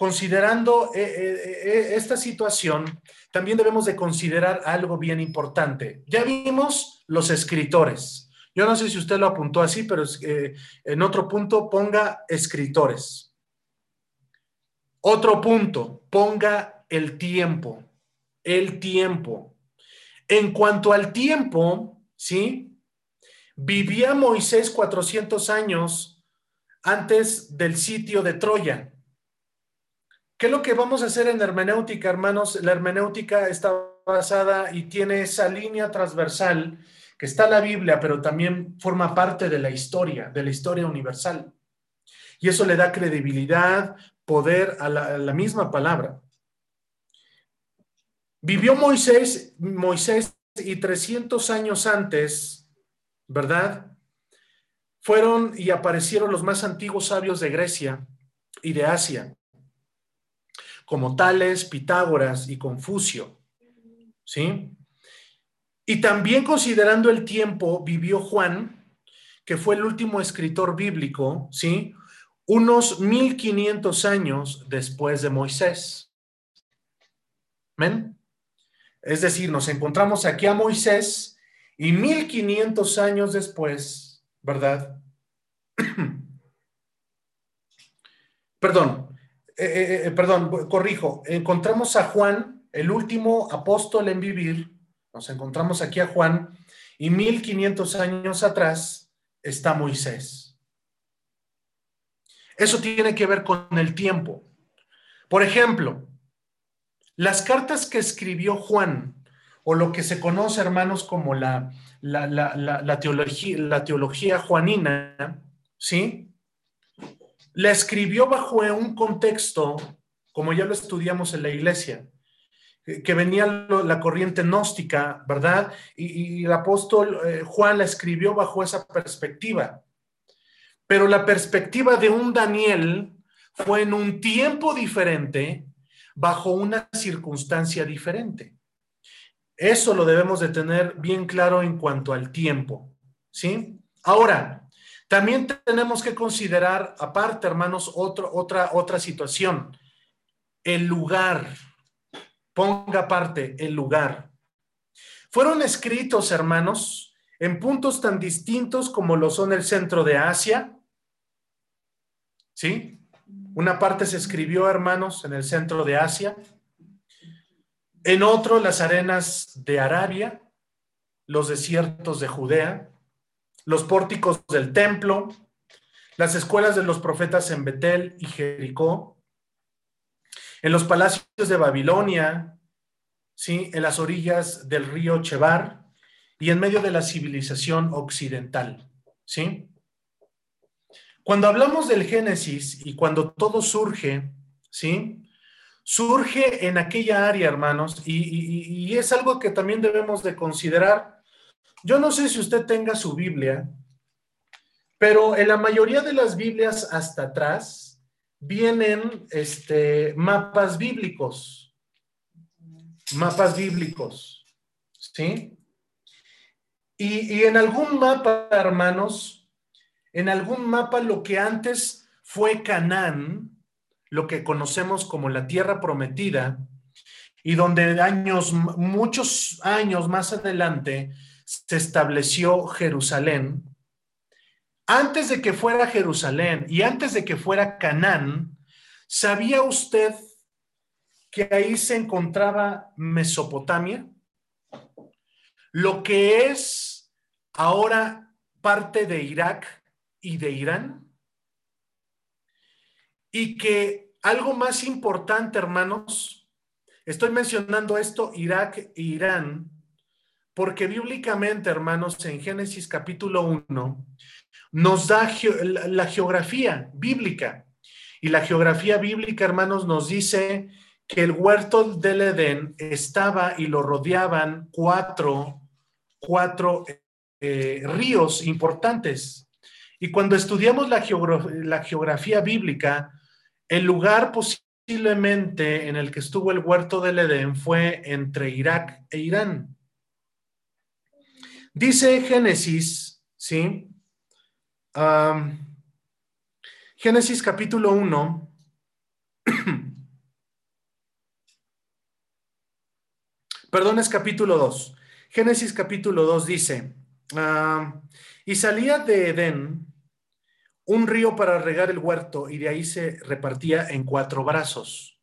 A: considerando eh, eh, eh, esta situación, también debemos de considerar algo bien importante. Ya vimos los escritores. Yo no sé si usted lo apuntó así, pero en otro punto ponga escritores. Otro punto, ponga el tiempo. El tiempo. En cuanto al tiempo, ¿sí? Vivía Moisés 400 años antes del sitio de Troya. ¿Qué es lo que vamos a hacer en hermenéutica, hermanos? La hermenéutica está basada y tiene esa línea transversal que está la Biblia, pero también forma parte de la historia, de la historia universal. Y eso le da credibilidad, poder a la, misma palabra. Vivió Moisés, Moisés y 300 años antes, ¿verdad? Fueron y aparecieron los más antiguos sabios de Grecia y de Asia, como Tales, Pitágoras y Confucio, ¿sí? Y también considerando el tiempo, vivió Juan, que fue el último escritor bíblico, ¿sí? Unos 1500 años después de Moisés. ¿Ven? Es decir, nos encontramos aquí a Moisés y 1500 años después, ¿verdad? perdón, eh, eh, eh, perdón, corrijo, encontramos a Juan, el último apóstol en vivir, nos encontramos aquí a Juan y 1500 años atrás está Moisés. Eso tiene que ver con el tiempo. Por ejemplo, las cartas que escribió Juan, o lo que se conoce, hermanos, como la, la, teología, la teología juanina, ¿sí? La escribió bajo un contexto, como ya lo estudiamos en la iglesia, que venía la corriente gnóstica, ¿verdad? Y, el apóstol eh, Juan la escribió bajo esa perspectiva. Pero la perspectiva de un Daniel fue en un tiempo diferente, bajo una circunstancia diferente. Eso lo debemos de tener bien claro en cuanto al tiempo, ¿sí? Ahora, también tenemos que considerar, aparte, hermanos, otra, otra situación. El lugar. Ponga aparte el lugar. Fueron escritos, hermanos, en puntos tan distintos como lo son el centro de Asia. ¿Sí? Una parte se escribió, hermanos, en el centro de Asia. En otro, las arenas de Arabia, los desiertos de Judea, los pórticos del templo, las escuelas de los profetas en Betel y Jericó, en los palacios de Babilonia, ¿sí? en las orillas del río Chebar y en medio de la civilización occidental. ¿sí? Cuando hablamos del Génesis y cuando todo surge, ¿sí? Surge en aquella área, hermanos, y, es algo que también debemos de considerar. Yo no sé si usted tenga su Biblia, pero en la mayoría de las Biblias hasta atrás vienen este, mapas bíblicos. Mapas bíblicos. ¿Sí? Y, y en algún mapa, hermanos, en algún mapa lo que antes fue Canaán, lo que conocemos como la tierra prometida, y donde años, muchos años más adelante se estableció Jerusalén. Antes de que fuera Jerusalén y antes de que fuera Canaán, ¿sabía usted que ahí se encontraba Mesopotamia? Lo que es ahora parte de Irak y de Irán. Y que algo más importante, hermanos, estoy mencionando esto, Irak e Irán, porque bíblicamente, hermanos, en Génesis capítulo 1, nos da la geografía bíblica. Y la geografía bíblica, hermanos, nos dice que el huerto del Edén estaba y lo rodeaban cuatro, cuatro eh, ríos importantes. Y cuando estudiamos la, geografía bíblica, el lugar posiblemente en el que estuvo el huerto del Edén fue entre Irak e Irán. Dice Génesis, ¿sí? Génesis capítulo 1. Perdón, es capítulo 2. Génesis capítulo 2 dice, y salía de Edén un río para regar el huerto y de ahí se repartía en cuatro brazos.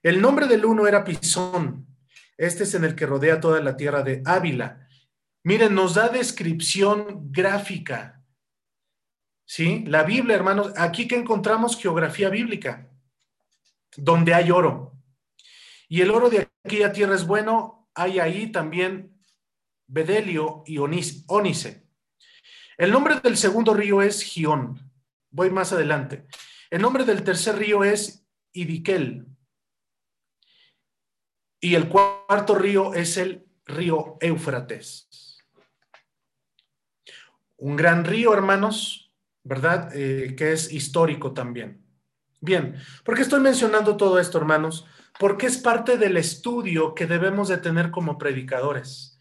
A: El nombre del uno era Pisón. Este es en el que rodea toda la tierra de Ávila. Miren, nos da descripción gráfica. ¿Sí? La Biblia, hermanos, aquí que encontramos geografía bíblica, donde hay oro. Y el oro de aquella tierra es bueno, hay ahí también bedelio y ónice. El nombre del segundo río es Gión. Voy más adelante. El nombre del tercer río es Idiquel. Y el cuarto río es el río Éufrates. Un gran río, hermanos, ¿verdad? Eh, que es histórico también. Bien, ¿por qué estoy mencionando todo esto, hermanos? Porque es parte del estudio que debemos de tener como predicadores.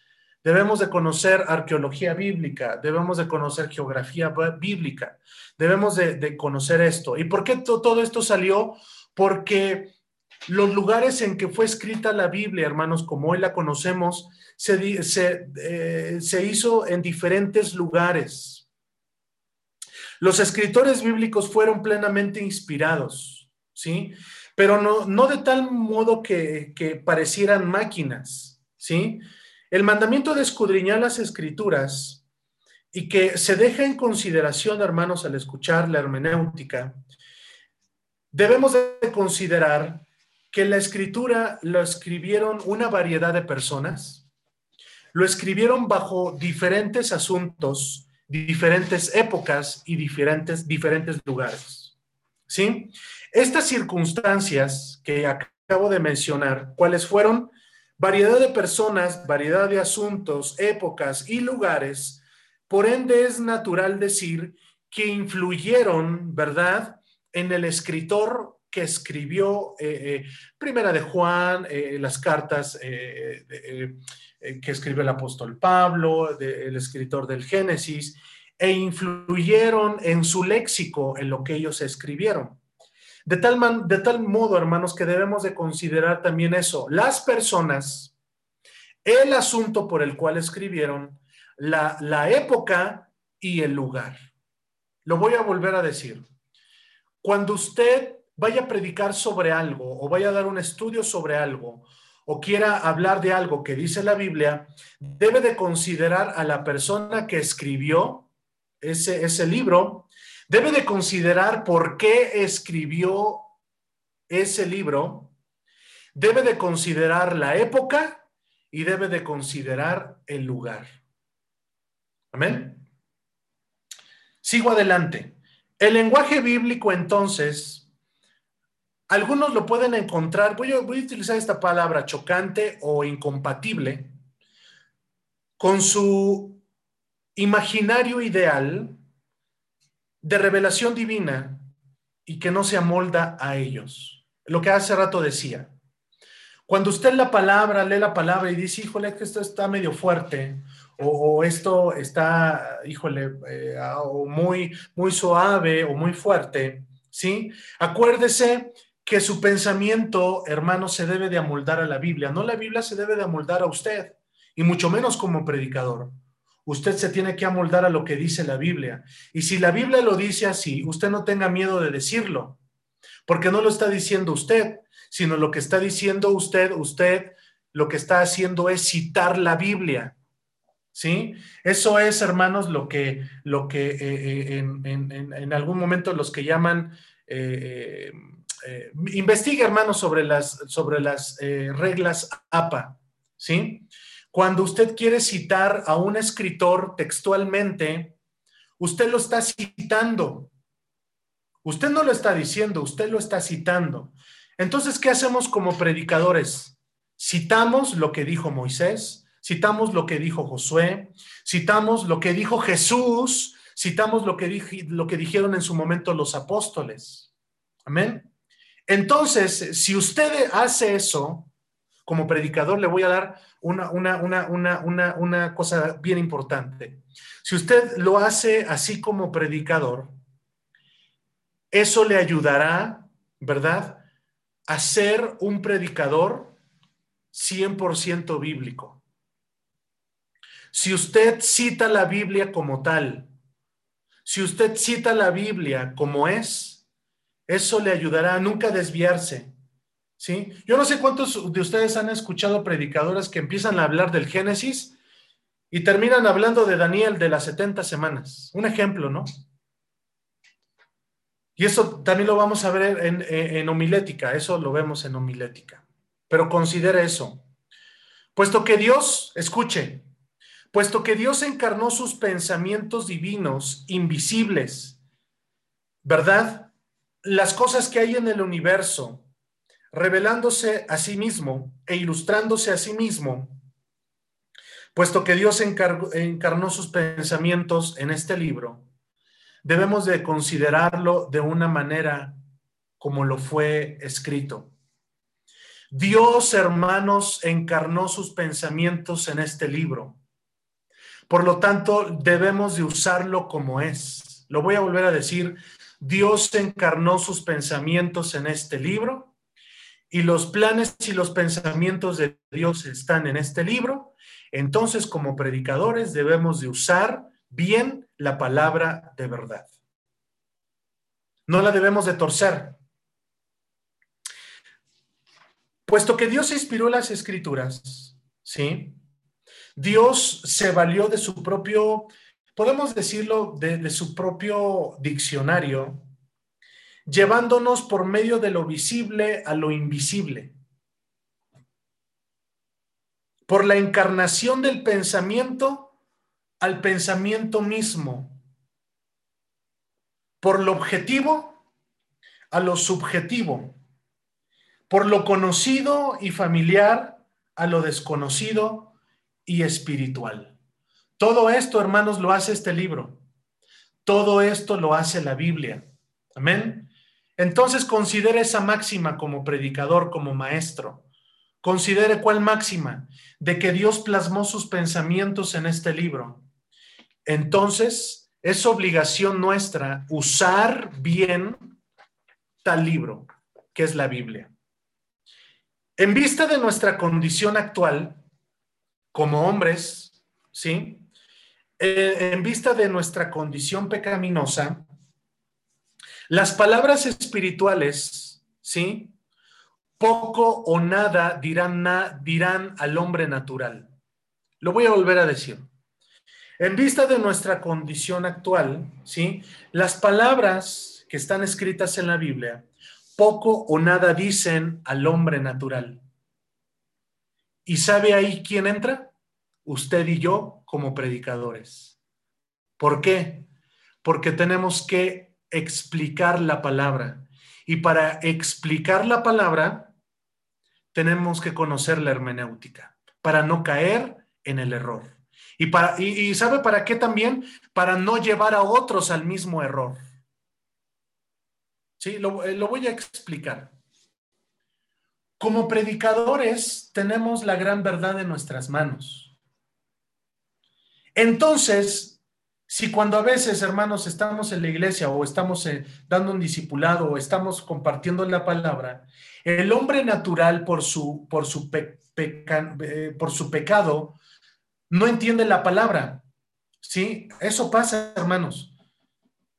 A: Debemos de conocer arqueología bíblica, debemos de conocer geografía bíblica, debemos de, conocer esto. ¿Y por qué todo esto salió? Porque los lugares en que fue escrita la Biblia, hermanos, como hoy la conocemos, se, se, eh, se hizo en diferentes lugares. Los escritores bíblicos fueron plenamente inspirados, ¿sí? Pero no, no de tal modo que, que parecieran máquinas, ¿sí? El mandamiento de escudriñar las escrituras y que se deje en consideración, hermanos, al escuchar la hermenéutica, debemos de considerar que la escritura lo escribieron una variedad de personas, lo escribieron bajo diferentes asuntos, diferentes épocas y diferentes, diferentes lugares. ¿Sí? Estas circunstancias que acabo de mencionar, ¿cuáles fueron? Variedad de personas, variedad de asuntos, épocas y lugares, por ende es natural decir que influyeron, ¿verdad?, en el escritor que escribió eh, eh, Primera de Juan, eh, las cartas que escribió el apóstol Pablo, el escritor del Génesis, e influyeron en su léxico, en lo que ellos escribieron. De tal, de tal modo, hermanos, que debemos de considerar también eso. Las personas, el asunto por el cual escribieron, la, la época y el lugar. Lo voy a volver a decir. Cuando usted vaya a predicar sobre algo o vaya a dar un estudio sobre algo o quiera hablar de algo que dice la Biblia, debe de considerar a la persona que escribió ese, ese libro, debe de considerar por qué escribió ese libro, debe de considerar la época y debe de considerar el lugar. Amén. Sigo adelante. El lenguaje bíblico entonces algunos lo pueden encontrar, voy a, voy a utilizar esta palabra chocante o incompatible, con su imaginario ideal de revelación divina y que no se amolda a ellos. Lo que hace rato decía. Cuando usted la palabra, lee la palabra y dice, híjole, que esto está medio fuerte, o, esto está, híjole, eh, o muy, muy suave o muy fuerte, ¿sí? Acuérdese que su pensamiento, hermano, se debe de amoldar a la Biblia. No la Biblia se debe de amoldar a usted, y mucho menos como predicador. Usted se tiene que amoldar a lo que dice la Biblia. Y si la Biblia lo dice así, usted no tenga miedo de decirlo, porque no lo está diciendo usted, sino lo que está diciendo usted, usted lo que está haciendo es citar la Biblia. ¿Sí? Eso es, hermanos, lo que, lo que eh, eh, en, algún momento los que llaman eh, eh, investigue, hermano, sobre las, sobre las eh, reglas APA, ¿sí? Cuando usted quiere citar a un escritor textualmente, usted lo está citando. Usted no lo está diciendo, usted lo está citando. Entonces, ¿qué hacemos como predicadores? Citamos lo que dijo Moisés, citamos lo que dijo Josué, citamos lo que dijo Jesús, citamos lo que, lo que dijeron en su momento los apóstoles. Amén. Entonces, si usted hace eso, como predicador le voy a dar una, una, cosa bien importante. Si usted lo hace así como predicador, eso le ayudará, ¿verdad? A ser un predicador 100% bíblico. Si usted cita la Biblia como tal, si usted cita la Biblia como es, eso le ayudará a nunca desviarse. ¿Sí? Yo no sé cuántos de ustedes han escuchado predicadoras que empiezan a hablar del Génesis y terminan hablando de Daniel de las 70 semanas. Un ejemplo, ¿no? Y eso también lo vamos a ver en, en, homilética, eso lo vemos en homilética. Pero considere eso. Puesto que Dios, escuche, puesto que Dios encarnó sus pensamientos divinos, invisibles, ¿verdad? las cosas que hay en el universo, revelándose a sí mismo e ilustrándose a sí mismo, puesto que Dios encarnó sus pensamientos en este libro, debemos de considerarlo de una manera como lo fue escrito. Dios, hermanos, encarnó sus pensamientos en este libro. Por lo tanto, debemos de usarlo como es. Lo voy a volver a decir, Dios encarnó sus pensamientos en este libro y los planes y los pensamientos de Dios están en este libro. Entonces, como predicadores, debemos de usar bien la palabra de verdad. No la debemos de torcer. Puesto que Dios inspiró las escrituras, ¿sí? Dios se valió de su propio podemos decirlo, de, su propio diccionario, llevándonos por medio de lo visible a lo invisible. Por la encarnación del pensamiento al pensamiento mismo. Por lo objetivo a lo subjetivo. Por lo conocido y familiar a lo desconocido y espiritual. Todo esto, hermanos, lo hace este libro. Todo esto lo hace la Biblia. Amén. Entonces considere esa máxima como predicador, como maestro. Considere cuál máxima de que Dios plasmó sus pensamientos en este libro. Entonces, es obligación nuestra usar bien tal libro, que es la Biblia. En vista de nuestra condición actual, como hombres, ¿sí? Eh, en vista de nuestra condición pecaminosa, las palabras espirituales, ¿sí? Poco o nada dirán, dirán al hombre natural. Lo voy a volver a decir. En vista de nuestra condición actual, ¿sí? Las palabras que están escritas en la Biblia poco o nada dicen al hombre natural. ¿Y sabe ahí quién entra? Usted y yo como predicadores. ¿Por qué? Porque tenemos que explicar la palabra. Y para explicar la palabra, tenemos que conocer la hermenéutica, para no caer en el error. Y, para, y, sabe para qué también? Para no llevar a otros al mismo error. Sí, lo, eh, lo voy a explicar. Como predicadores tenemos la gran verdad en nuestras manos. Entonces, si cuando a veces, hermanos, estamos en la iglesia o estamos eh, dando un discipulado o estamos compartiendo la palabra, el hombre natural por su, por su, eh, por su pecado no entiende la palabra. ¿Sí? Eso pasa, hermanos.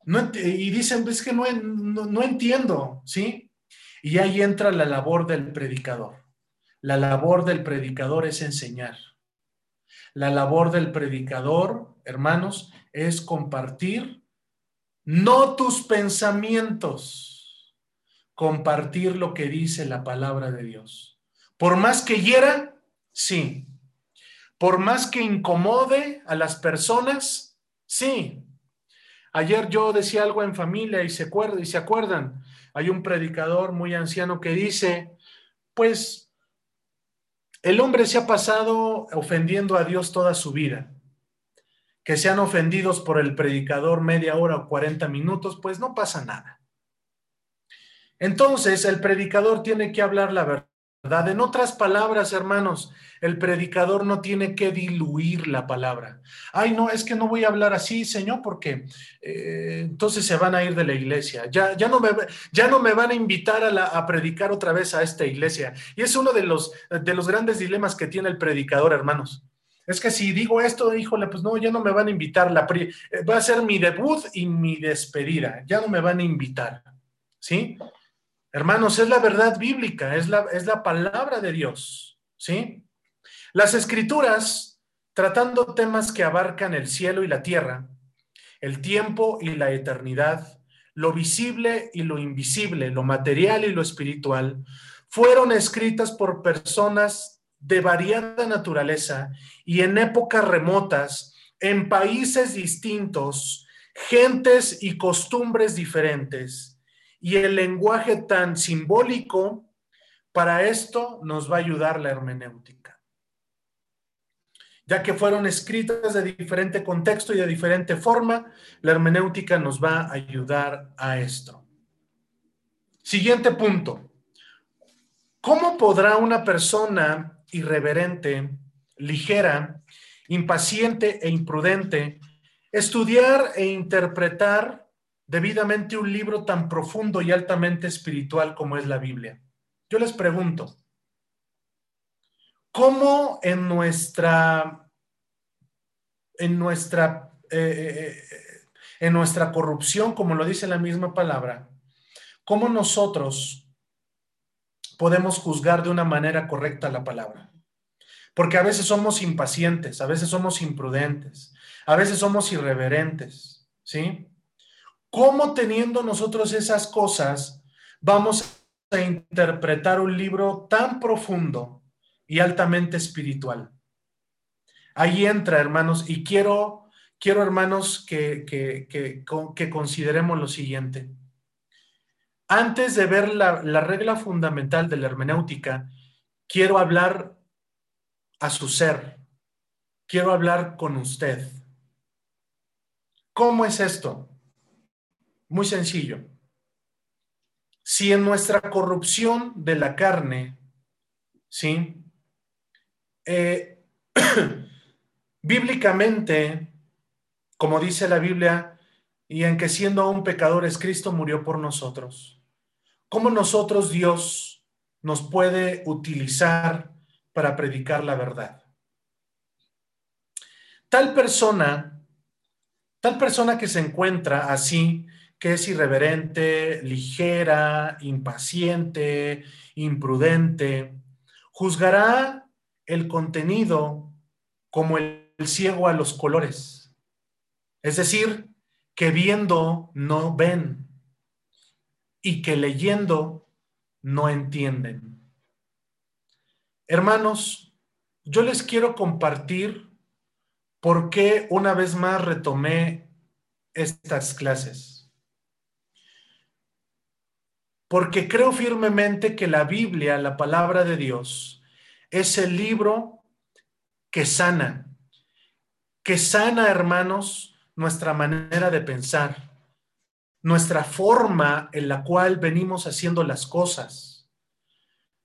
A: No, y dicen, es que no, no entiendo, ¿sí? Y ahí entra la labor del predicador. La labor del predicador es enseñar. La labor del predicador, hermanos, es compartir no tus pensamientos, compartir lo que dice la palabra de Dios. Por más que hiera, sí. Por más que incomode a las personas, sí. Ayer yo decía algo en familia y se, acuerdan, y se acuerdan, hay un predicador muy anciano que dice, pues el hombre se ha pasado ofendiendo a Dios toda su vida. Que sean ofendidos por el predicador media hora o 40 minutos, pues no pasa nada. Entonces el predicador tiene que hablar la verdad en otras palabras, hermanos, el predicador no tiene que diluir la palabra. Ay, no, es que no voy a hablar así, Señor, porque eh, entonces se van a ir de la iglesia. Ya, ya, no, me, ya no me van a invitar a, a, predicar otra vez a esta iglesia. Y es uno de los, de los grandes dilemas que tiene el predicador, hermanos. Es que si digo esto, híjole, pues no, ya no me van a invitar. La, eh, va a ser mi debut y mi despedida. Ya no me van a invitar. ¿Sí? Hermanos, es la verdad bíblica, es la, es la palabra de Dios, ¿sí? Las escrituras, tratando temas que abarcan el cielo y la tierra, el tiempo y la eternidad, lo visible y lo invisible, lo material y lo espiritual, fueron escritas por personas de variada naturaleza y en épocas remotas, en países distintos, gentes y costumbres diferentes y el lenguaje tan simbólico, para esto nos va a ayudar la hermenéutica. Ya que fueron escritas de diferente contexto y de diferente forma, la hermenéutica nos va a ayudar a esto. Siguiente punto. ¿Cómo podrá una persona irreverente, ligera, impaciente e imprudente estudiar e interpretar debidamente un libro tan profundo y altamente espiritual como es la Biblia. Yo les pregunto, ¿cómo en nuestra, en nuestra, eh, eh, en nuestra corrupción, como lo dice la misma palabra, cómo nosotros podemos juzgar de una manera correcta la palabra? Porque a veces somos impacientes, a veces somos imprudentes, a veces somos irreverentes, ¿sí? ¿Cómo teniendo nosotros esas cosas vamos a interpretar un libro tan profundo y altamente espiritual? Ahí entra, hermanos, y quiero, quiero hermanos, que, que, que, que consideremos lo siguiente. Antes de ver la, la regla fundamental de la hermenéutica, quiero hablar a su ser, quiero hablar con usted. ¿Cómo es esto? Muy sencillo. Si en nuestra corrupción de la carne, ¿sí? Eh, bíblicamente, como dice la Biblia, y en que siendo aún pecadores, Cristo murió por nosotros. ¿Cómo nosotros Dios nos puede utilizar para predicar la verdad? Tal persona, tal persona que se encuentra así, que es irreverente, ligera, impaciente, imprudente, juzgará el contenido como el ciego a los colores. Es decir, que viendo no ven y que leyendo no entienden. Hermanos, yo les quiero compartir por qué una vez más retomé estas clases. Porque creo firmemente que la Biblia, la palabra de Dios, es el libro que sana, que sana, hermanos, nuestra manera de pensar, nuestra forma en la cual venimos haciendo las cosas.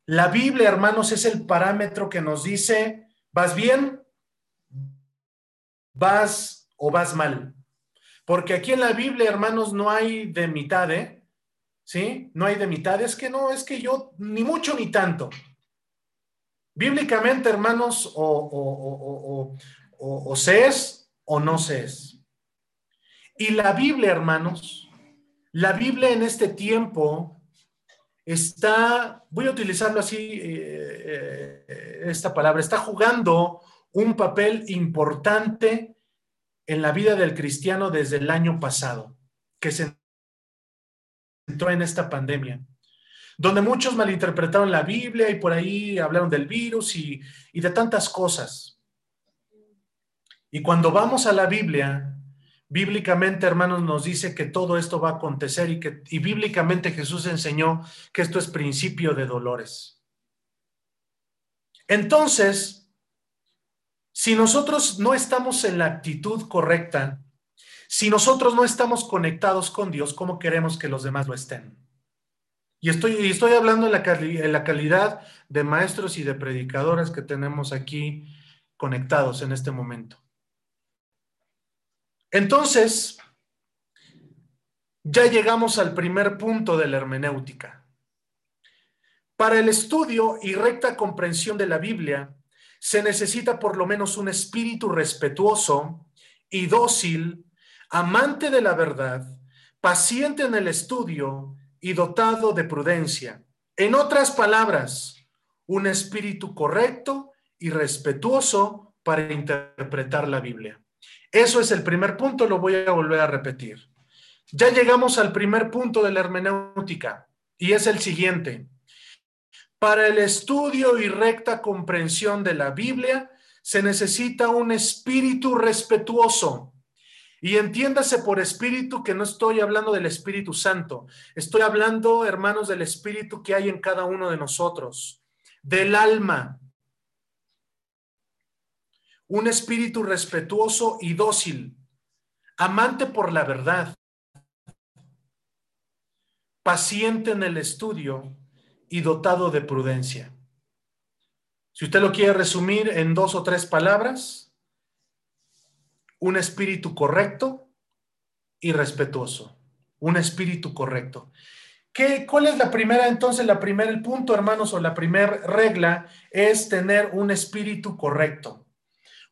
A: La Biblia, hermanos, es el parámetro que nos dice, ¿vas bien? ¿Vas o vas mal? Porque aquí en la Biblia, hermanos, no hay de mitad, ¿eh? ¿Sí? No hay de mitad. Es que no, es que yo ni mucho ni tanto. Bíblicamente, hermanos, o, o, o, o se es o no se es. Y la Biblia, hermanos, la Biblia en este tiempo está, voy a utilizarlo así, eh, eh, esta palabra, está jugando un papel importante en la vida del cristiano desde el año pasado, que se entró en esta pandemia, donde muchos malinterpretaron la Biblia y por ahí hablaron del virus y, y de tantas cosas. Y cuando vamos a la Biblia, Bíblicamente, hermanos, nos dice que todo esto va a acontecer y que y bíblicamente Jesús enseñó que esto es principio de dolores. Entonces, si nosotros no estamos en la actitud correcta, si nosotros no estamos conectados con Dios, ¿cómo queremos que los demás lo estén? Y estoy, y estoy hablando en la, en la calidad de maestros y de predicadores que tenemos aquí conectados en este momento. Entonces, ya llegamos al primer punto de la hermenéutica. Para el estudio y recta comprensión de la Biblia, se necesita por lo menos un espíritu respetuoso y dócil, amante de la verdad, paciente en el estudio y dotado de prudencia. En otras palabras, un espíritu correcto y respetuoso para interpretar la Biblia. Eso es el primer punto, lo voy a volver a repetir. Ya llegamos al primer punto de la hermenéutica y es el siguiente. Para el estudio y recta comprensión de la Biblia se necesita un espíritu respetuoso. Y entiéndase por espíritu que no estoy hablando del Espíritu Santo, estoy hablando, hermanos, del espíritu que hay en cada uno de nosotros, del alma, un espíritu respetuoso y dócil, amante por la verdad, paciente en el estudio y dotado de prudencia. Si usted lo quiere resumir en dos o tres palabras, un espíritu correcto y respetuoso. Un espíritu correcto. ¿Qué, ¿Cuál es la primera, entonces, la primera, el punto, hermanos, o la primera regla es tener un espíritu correcto?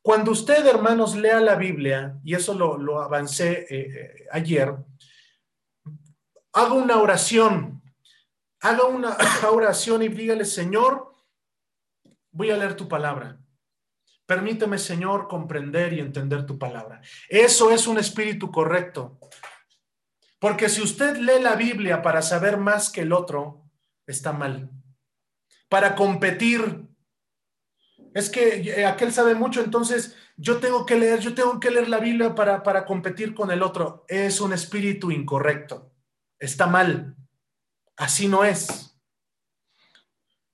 A: Cuando usted, hermanos, lea la Biblia, y eso lo, avancé eh, eh, ayer, haga una oración, haga una oración y dígale, Señor, voy a leer tu palabra. Permíteme, Señor, comprender y entender tu palabra. Eso es un espíritu correcto. Porque si usted lee la Biblia para saber más que el otro, está mal. Para competir es que eh, aquel sabe mucho, entonces yo tengo que leer, yo tengo que leer la Biblia para, para competir con el otro. Es un espíritu incorrecto. Está mal. Así no es.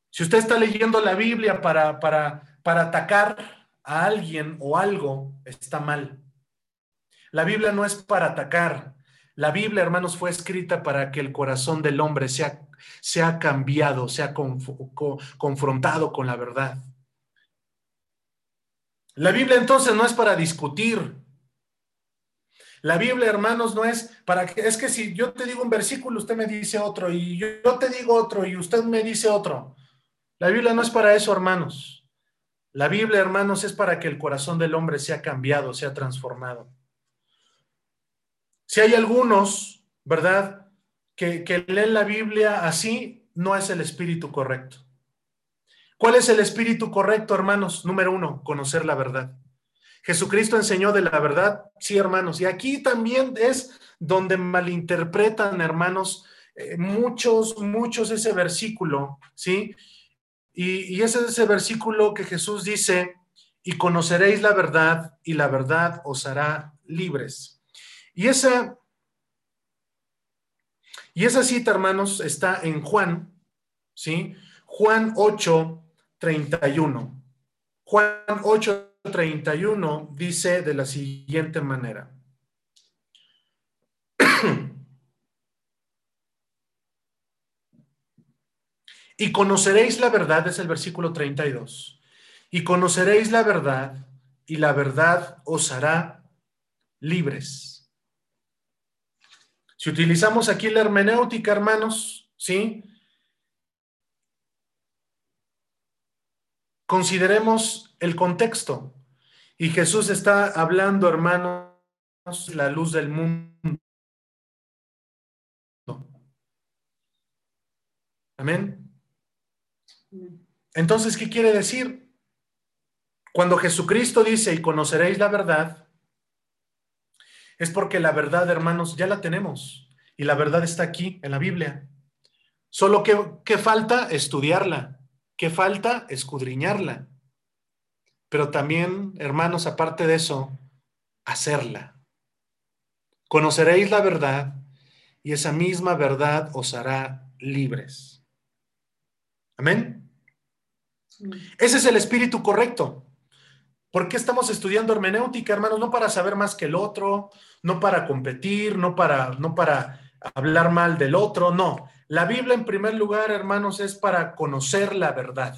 A: Si usted está leyendo la Biblia para, para, para atacar a alguien o algo, está mal. La Biblia no es para atacar. La Biblia, hermanos, fue escrita para que el corazón del hombre sea, sea cambiado, sea confrontado con la verdad. La Biblia entonces no es para discutir. La Biblia, hermanos, no es para que, es que si yo te digo un versículo, usted me dice otro, y yo, te digo otro, y usted me dice otro. La Biblia no es para eso, hermanos. La Biblia, hermanos, es para que el corazón del hombre sea cambiado, sea transformado. Si hay algunos, ¿verdad?, que leen la Biblia así, no es el espíritu correcto. ¿Cuál es el espíritu correcto, hermanos? Número uno, conocer la verdad. Jesucristo enseñó de la verdad, sí, hermanos. Y aquí también es donde malinterpretan, hermanos, eh, muchos, muchos ese versículo, ¿sí? Y, ese es ese versículo que Jesús dice, y conoceréis la verdad, y la verdad os hará libres. Y esa, y esa cita, hermanos, está en Juan, ¿sí? Juan 8, 31. Juan 8, 31 dice de la siguiente manera. y conoceréis la verdad, es el versículo 32. Y conoceréis la verdad, y la verdad os hará libres. Si utilizamos aquí la hermenéutica, hermanos, ¿sí? Consideremos el contexto. Y Jesús está hablando, hermanos, la luz del mundo. Amén. Entonces, ¿qué quiere decir? Cuando Jesucristo dice, y conoceréis la verdad, es porque la verdad, hermanos, ya la tenemos. Y la verdad está aquí, en la Biblia. Solo que, ¿qué falta? Estudiarla. ¿Qué falta? Escudriñarla. Pero también, hermanos, aparte de eso, hacerla. Conoceréis la verdad y esa misma verdad os hará libres. Amén. Ese es el espíritu correcto. ¿Por qué estamos estudiando hermenéutica, hermanos? No para saber más que el otro, no para competir, no para, no para hablar mal del otro, no. La Biblia en primer lugar, hermanos, es para conocer la verdad.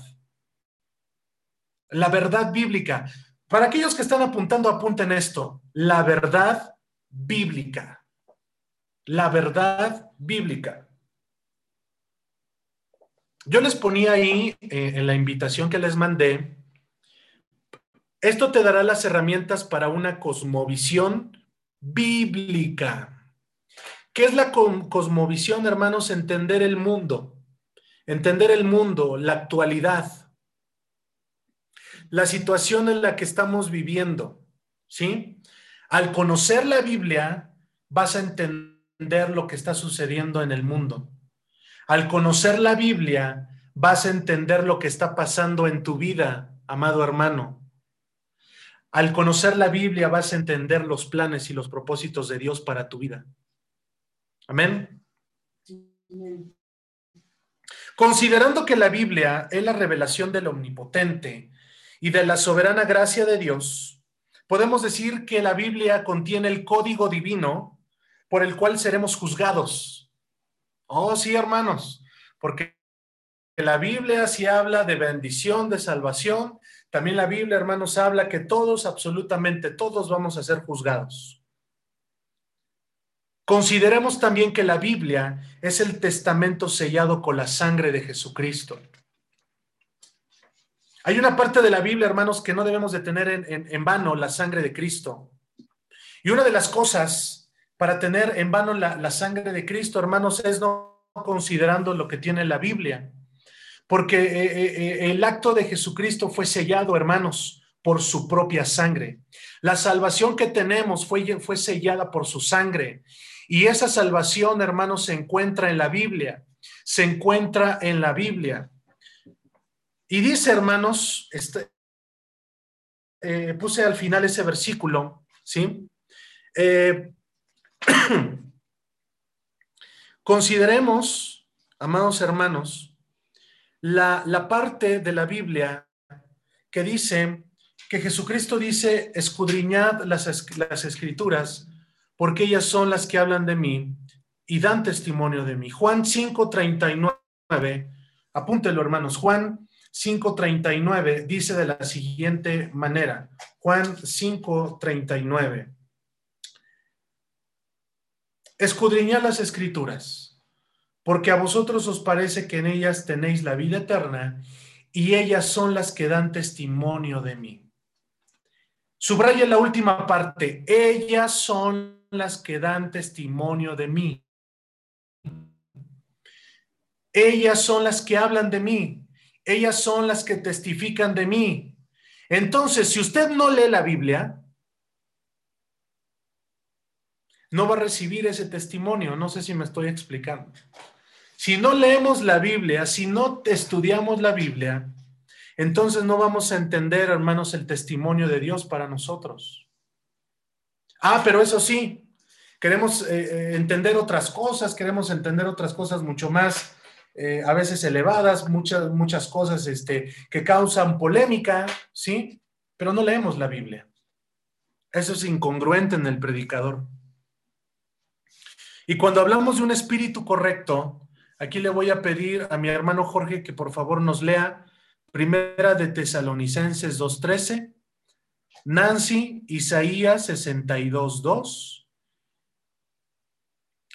A: La verdad bíblica. Para aquellos que están apuntando, apunten esto. La verdad bíblica. La verdad bíblica. Yo les ponía ahí eh, en la invitación que les mandé, esto te dará las herramientas para una cosmovisión bíblica. ¿Qué es la cosmovisión, hermanos? Entender el mundo, entender el mundo, la actualidad, la situación en la que estamos viviendo, ¿sí? Al conocer la Biblia, vas a entender lo que está sucediendo en el mundo. Al conocer la Biblia, vas a entender lo que está pasando en tu vida, amado hermano. Al conocer la Biblia, vas a entender los planes y los propósitos de Dios para tu vida. Amén. Considerando que la Biblia es la revelación del omnipotente y de la soberana gracia de Dios, podemos decir que la Biblia contiene el código divino por el cual seremos juzgados. Oh, sí, hermanos, porque la Biblia sí habla de bendición, de salvación. También la Biblia, hermanos, habla que todos, absolutamente todos, vamos a ser juzgados. Consideremos también que la Biblia es el testamento sellado con la sangre de Jesucristo. Hay una parte de la Biblia, hermanos, que no debemos de tener en, vano la sangre de Cristo. Y una de las cosas para tener en vano la, sangre de Cristo, hermanos, es no considerando lo que tiene la Biblia. Porque eh, eh, eh, el acto de Jesucristo fue sellado, hermanos, por su propia sangre. La salvación que tenemos fue, fue sellada por su sangre. Y esa salvación, hermanos, se encuentra en la Biblia. Se encuentra en la Biblia. Y dice, hermanos, este, eh, puse al final ese versículo, ¿sí? Eh, consideremos, amados hermanos, la, la parte de la Biblia que dice que Jesucristo dice, escudriñad las, las escrituras porque ellas son las que hablan de mí y dan testimonio de mí. Juan 5:39, apúntelo hermanos, Juan 5:39 dice de la siguiente manera, Juan 5:39. escudriñad las escrituras, porque a vosotros os parece que en ellas tenéis la vida eterna y ellas son las que dan testimonio de mí. Subraya la última parte, ellas son las que dan testimonio de mí. Ellas son las que hablan de mí. Ellas son las que testifican de mí. Entonces, si usted no lee la Biblia, no va a recibir ese testimonio. No sé si me estoy explicando. Si no leemos la Biblia, si no estudiamos la Biblia, entonces no vamos a entender, hermanos, el testimonio de Dios para nosotros. Ah, pero eso sí, queremos eh, eh, entender otras cosas, queremos entender otras cosas mucho más, eh, a veces elevadas, muchas, muchas cosas este, que causan polémica, ¿sí? Pero no leemos la Biblia. Eso es incongruente en el predicador. Y cuando hablamos de un espíritu correcto, aquí le voy a pedir a mi hermano Jorge que por favor nos lea Primera de Tesalonicenses 2.13, Nancy, Isaías 62.2.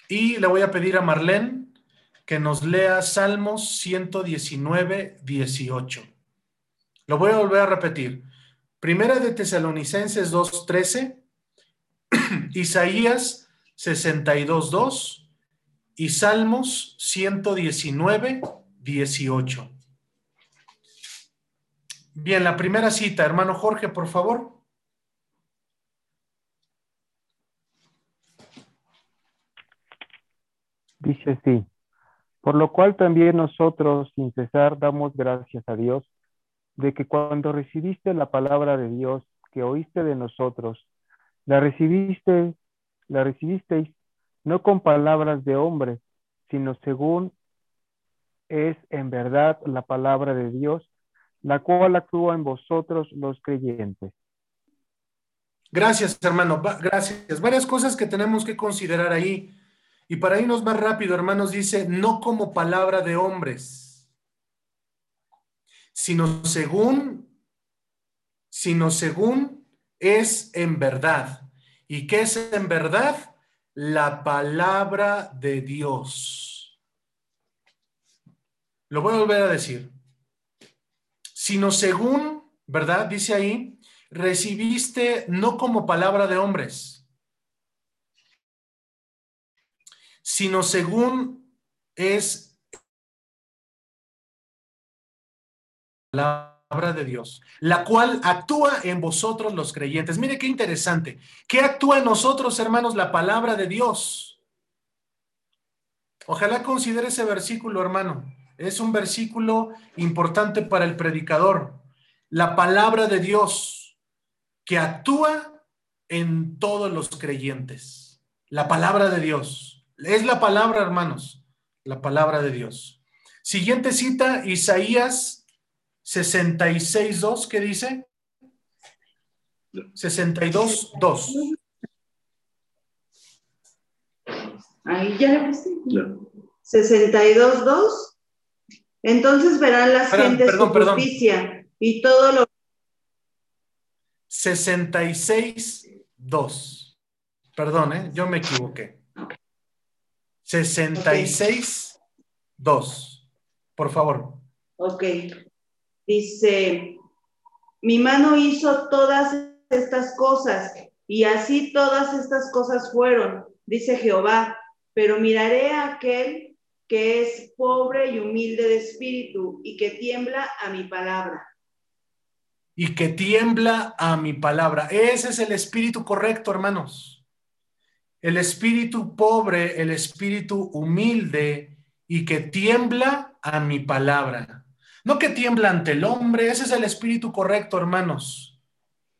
A: Y le voy a pedir a Marlene que nos lea Salmos 119, 18. Lo voy a volver a repetir. Primera de Tesalonicenses 2.13, Isaías 62.2 y Salmos 119, 18. Bien, la primera cita, hermano Jorge, por favor.
B: Dice así, por lo cual también nosotros sin cesar damos gracias a Dios de que cuando recibiste la palabra de Dios que oíste de nosotros, la recibiste la recibisteis no con palabras de hombre, sino según es en verdad la palabra de Dios, la cual actúa en vosotros los creyentes.
A: Gracias, hermano. Gracias. Varias cosas que tenemos que considerar ahí. Y para irnos más rápido, hermanos, dice, no como palabra de hombres, sino según, sino según es en verdad. ¿Y qué es en verdad? La palabra de Dios. Lo voy a volver a decir. Sino según, ¿verdad? Dice ahí, recibiste no como palabra de hombres, sino según es la de Dios, la cual actúa en vosotros los creyentes. Mire qué interesante. ¿Qué actúa en nosotros, hermanos? La palabra de Dios. Ojalá considere ese versículo, hermano. Es un versículo importante para el predicador. La palabra de Dios que actúa en todos los creyentes. La palabra de Dios. Es la palabra, hermanos. La palabra de Dios. Siguiente cita, Isaías 66.2, ¿qué dice? 62.2.
C: Ahí ya le puse. 62.2. Entonces verán las gentes su justicia y todo lo.
A: 66.2. Perdón, ¿eh? yo me equivoqué. 66.2. Por favor.
C: Ok. Dice, mi mano hizo todas estas cosas y así todas estas cosas fueron, dice Jehová, pero miraré a aquel que es pobre y humilde de espíritu y que tiembla a mi palabra.
A: Y que tiembla a mi palabra. Ese es el espíritu correcto, hermanos. El espíritu pobre, el espíritu humilde y que tiembla a mi palabra. No que tiembla ante el hombre, ese es el espíritu correcto, hermanos.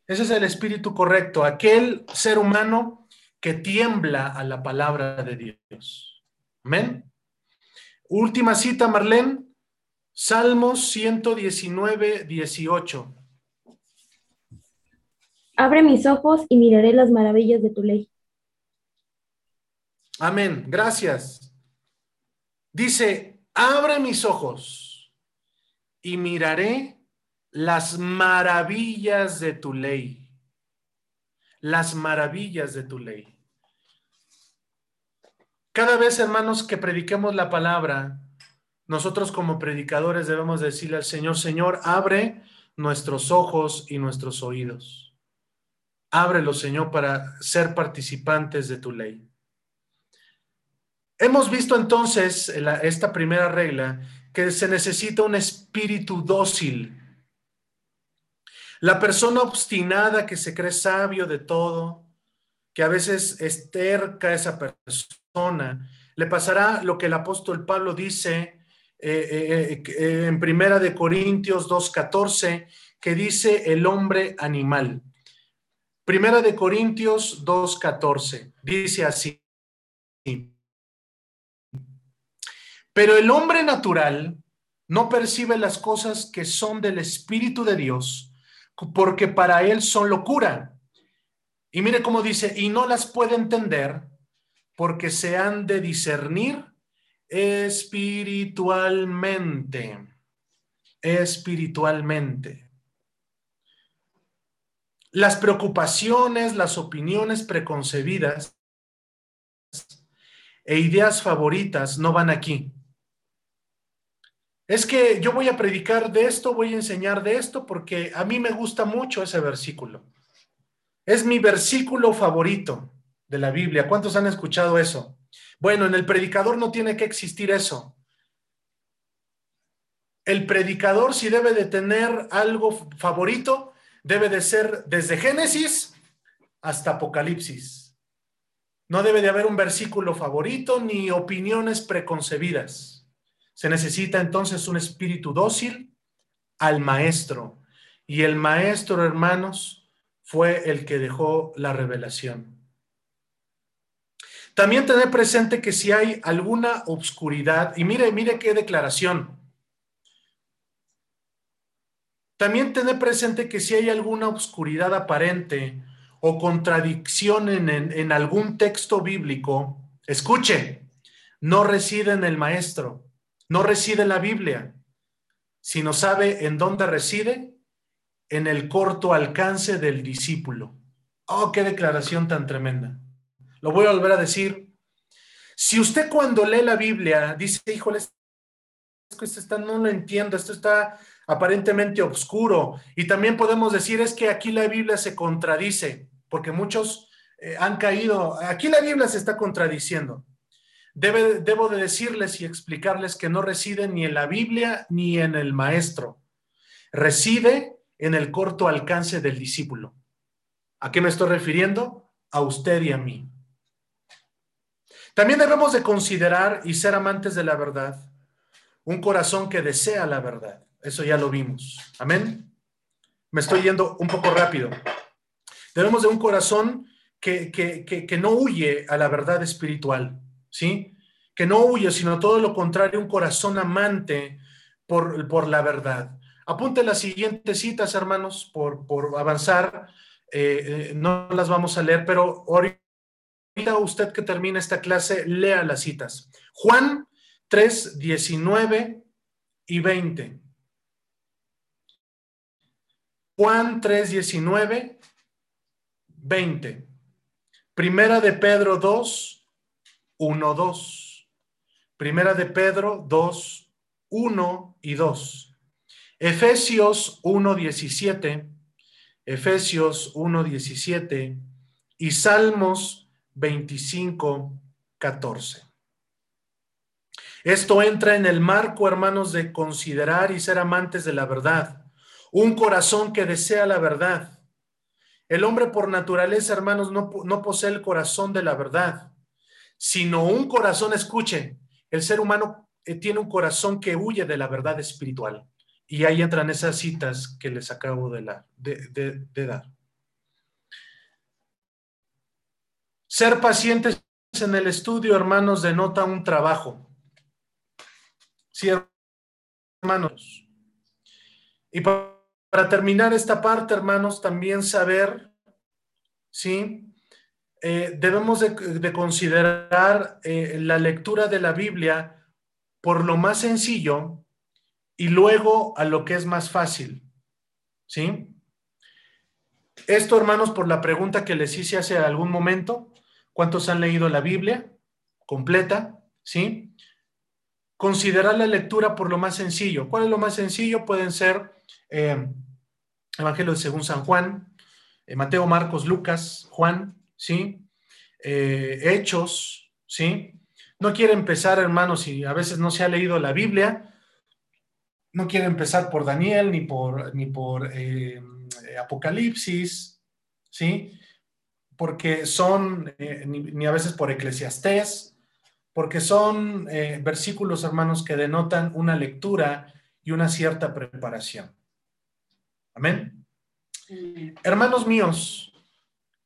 A: Ese es el espíritu correcto, aquel ser humano que tiembla a la palabra de Dios. Amén. Última cita, Marlene. Salmos 119, 18.
D: Abre mis ojos y miraré las maravillas de tu ley.
A: Amén. Gracias. Dice, abre mis ojos y miraré las maravillas de tu ley. Las maravillas de tu ley. Cada vez, hermanos, que prediquemos la palabra, nosotros como predicadores debemos decirle al Señor, Señor, abre nuestros ojos y nuestros oídos. Ábrelo, Señor, para ser participantes de tu ley. Hemos visto entonces esta primera regla que se necesita un espíritu dócil. La persona obstinada que se cree sabio de todo, que a veces esterca a esa persona, le pasará lo que el apóstol Pablo dice eh, eh, eh, en Primera de Corintios 2.14, que dice el hombre animal. Primera de Corintios 2.14, dice así. Pero el hombre natural no percibe las cosas que son del Espíritu de Dios, porque para él son locura. Y mire cómo dice, y no las puede entender porque se han de discernir espiritualmente. Espiritualmente. Las preocupaciones, las opiniones preconcebidas e ideas favoritas no van aquí. Es que yo voy a predicar de esto, voy a enseñar de esto, porque a mí me gusta mucho ese versículo. Es mi versículo favorito de la Biblia. ¿Cuántos han escuchado eso? Bueno, en el predicador no tiene que existir eso. El predicador, si debe de tener algo favorito, debe de ser desde Génesis hasta Apocalipsis. No debe de haber un versículo favorito ni opiniones preconcebidas. Se necesita entonces un espíritu dócil al maestro. Y el maestro, hermanos, fue el que dejó la revelación. También tener presente que si hay alguna obscuridad, y mire, mire qué declaración. También tener presente que si hay alguna obscuridad aparente o contradicción en, en algún texto bíblico, escuche, no reside en el maestro, no reside en la Biblia, sino sabe en dónde reside, en el corto alcance del discípulo. Oh, qué declaración tan tremenda. Lo voy a volver a decir. Si usted cuando lee la Biblia dice, híjole, esto está, no lo entiendo, esto está aparentemente oscuro. Y también podemos decir es que aquí la Biblia se contradice, porque muchos eh, han caído, aquí la Biblia se está contradiciendo debo de decirles y explicarles que no reside ni en la Biblia ni en el maestro. Reside en el corto alcance del discípulo. ¿A qué me estoy refiriendo? A usted y a mí. También debemos de considerar y ser amantes de la verdad, un corazón que desea la verdad. Eso ya lo vimos. Amén. Me estoy yendo un poco rápido. Debemos de un corazón que, que, que no huye a la verdad espiritual. ¿Sí? Que no huye, sino todo lo contrario, un corazón amante por, por la verdad. Apunte las siguientes citas, hermanos, por, por avanzar. Eh, eh, no las vamos a leer, pero ahorita usted que termine esta clase, lea las citas. Juan 3, 19 y 20. Juan 3, 19, 20. Primera de Pedro 2, 1, 2. Primera de Pedro 2, 1 y 2. Efesios 1, 17. Efesios 1, 17 y Salmos 25, 14. Esto entra en el marco, hermanos, de considerar y ser amantes de la verdad. Un corazón que desea la verdad. El hombre por naturaleza, hermanos, no, no posee el corazón de la verdad sino un corazón, escuche, el ser humano eh, tiene un corazón que huye de la verdad espiritual. Y ahí entran esas citas que les acabo de, de, dar. Ser pacientes en el estudio, hermanos, denota un trabajo. Sí, hermanos. Y para terminar esta parte, hermanos, también saber, ¿sí? Eh, debemos de, considerar eh, la lectura de la Biblia por lo más sencillo y luego a lo que es más fácil. ¿Sí? Esto, hermanos, por la pregunta que les hice hace algún momento, ¿cuántos han leído la Biblia? completa, ¿sí? Considerar la lectura por lo más sencillo. ¿Cuál es lo más sencillo? Pueden ser eh, Evangelio de según San Juan, eh, Mateo, Marcos, Lucas, Juan, ¿sí? Eh, Hechos, ¿sí? No quiere empezar, hermanos, y a veces no se ha leído la Biblia, no quiere empezar por Daniel ni por, ni por Apocalipsis, ¿sí? Porque son, ni, ni, a veces por Eclesiastés, porque son versículos, hermanos, que denotan una lectura y una cierta preparación. Amén. Hermanos míos,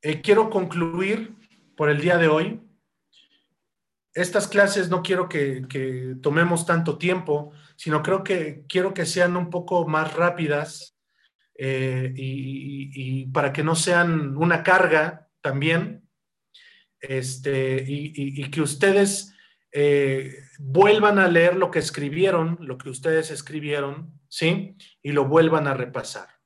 A: eh, quiero concluir por el día de hoy. Estas clases no quiero que, tomemos tanto tiempo, sino creo que quiero que sean un poco más rápidas eh, y, para que no sean una carga también. Este, y, que ustedes eh, vuelvan a leer lo que escribieron, lo que ustedes escribieron, ¿sí? Y lo vuelvan a repasar.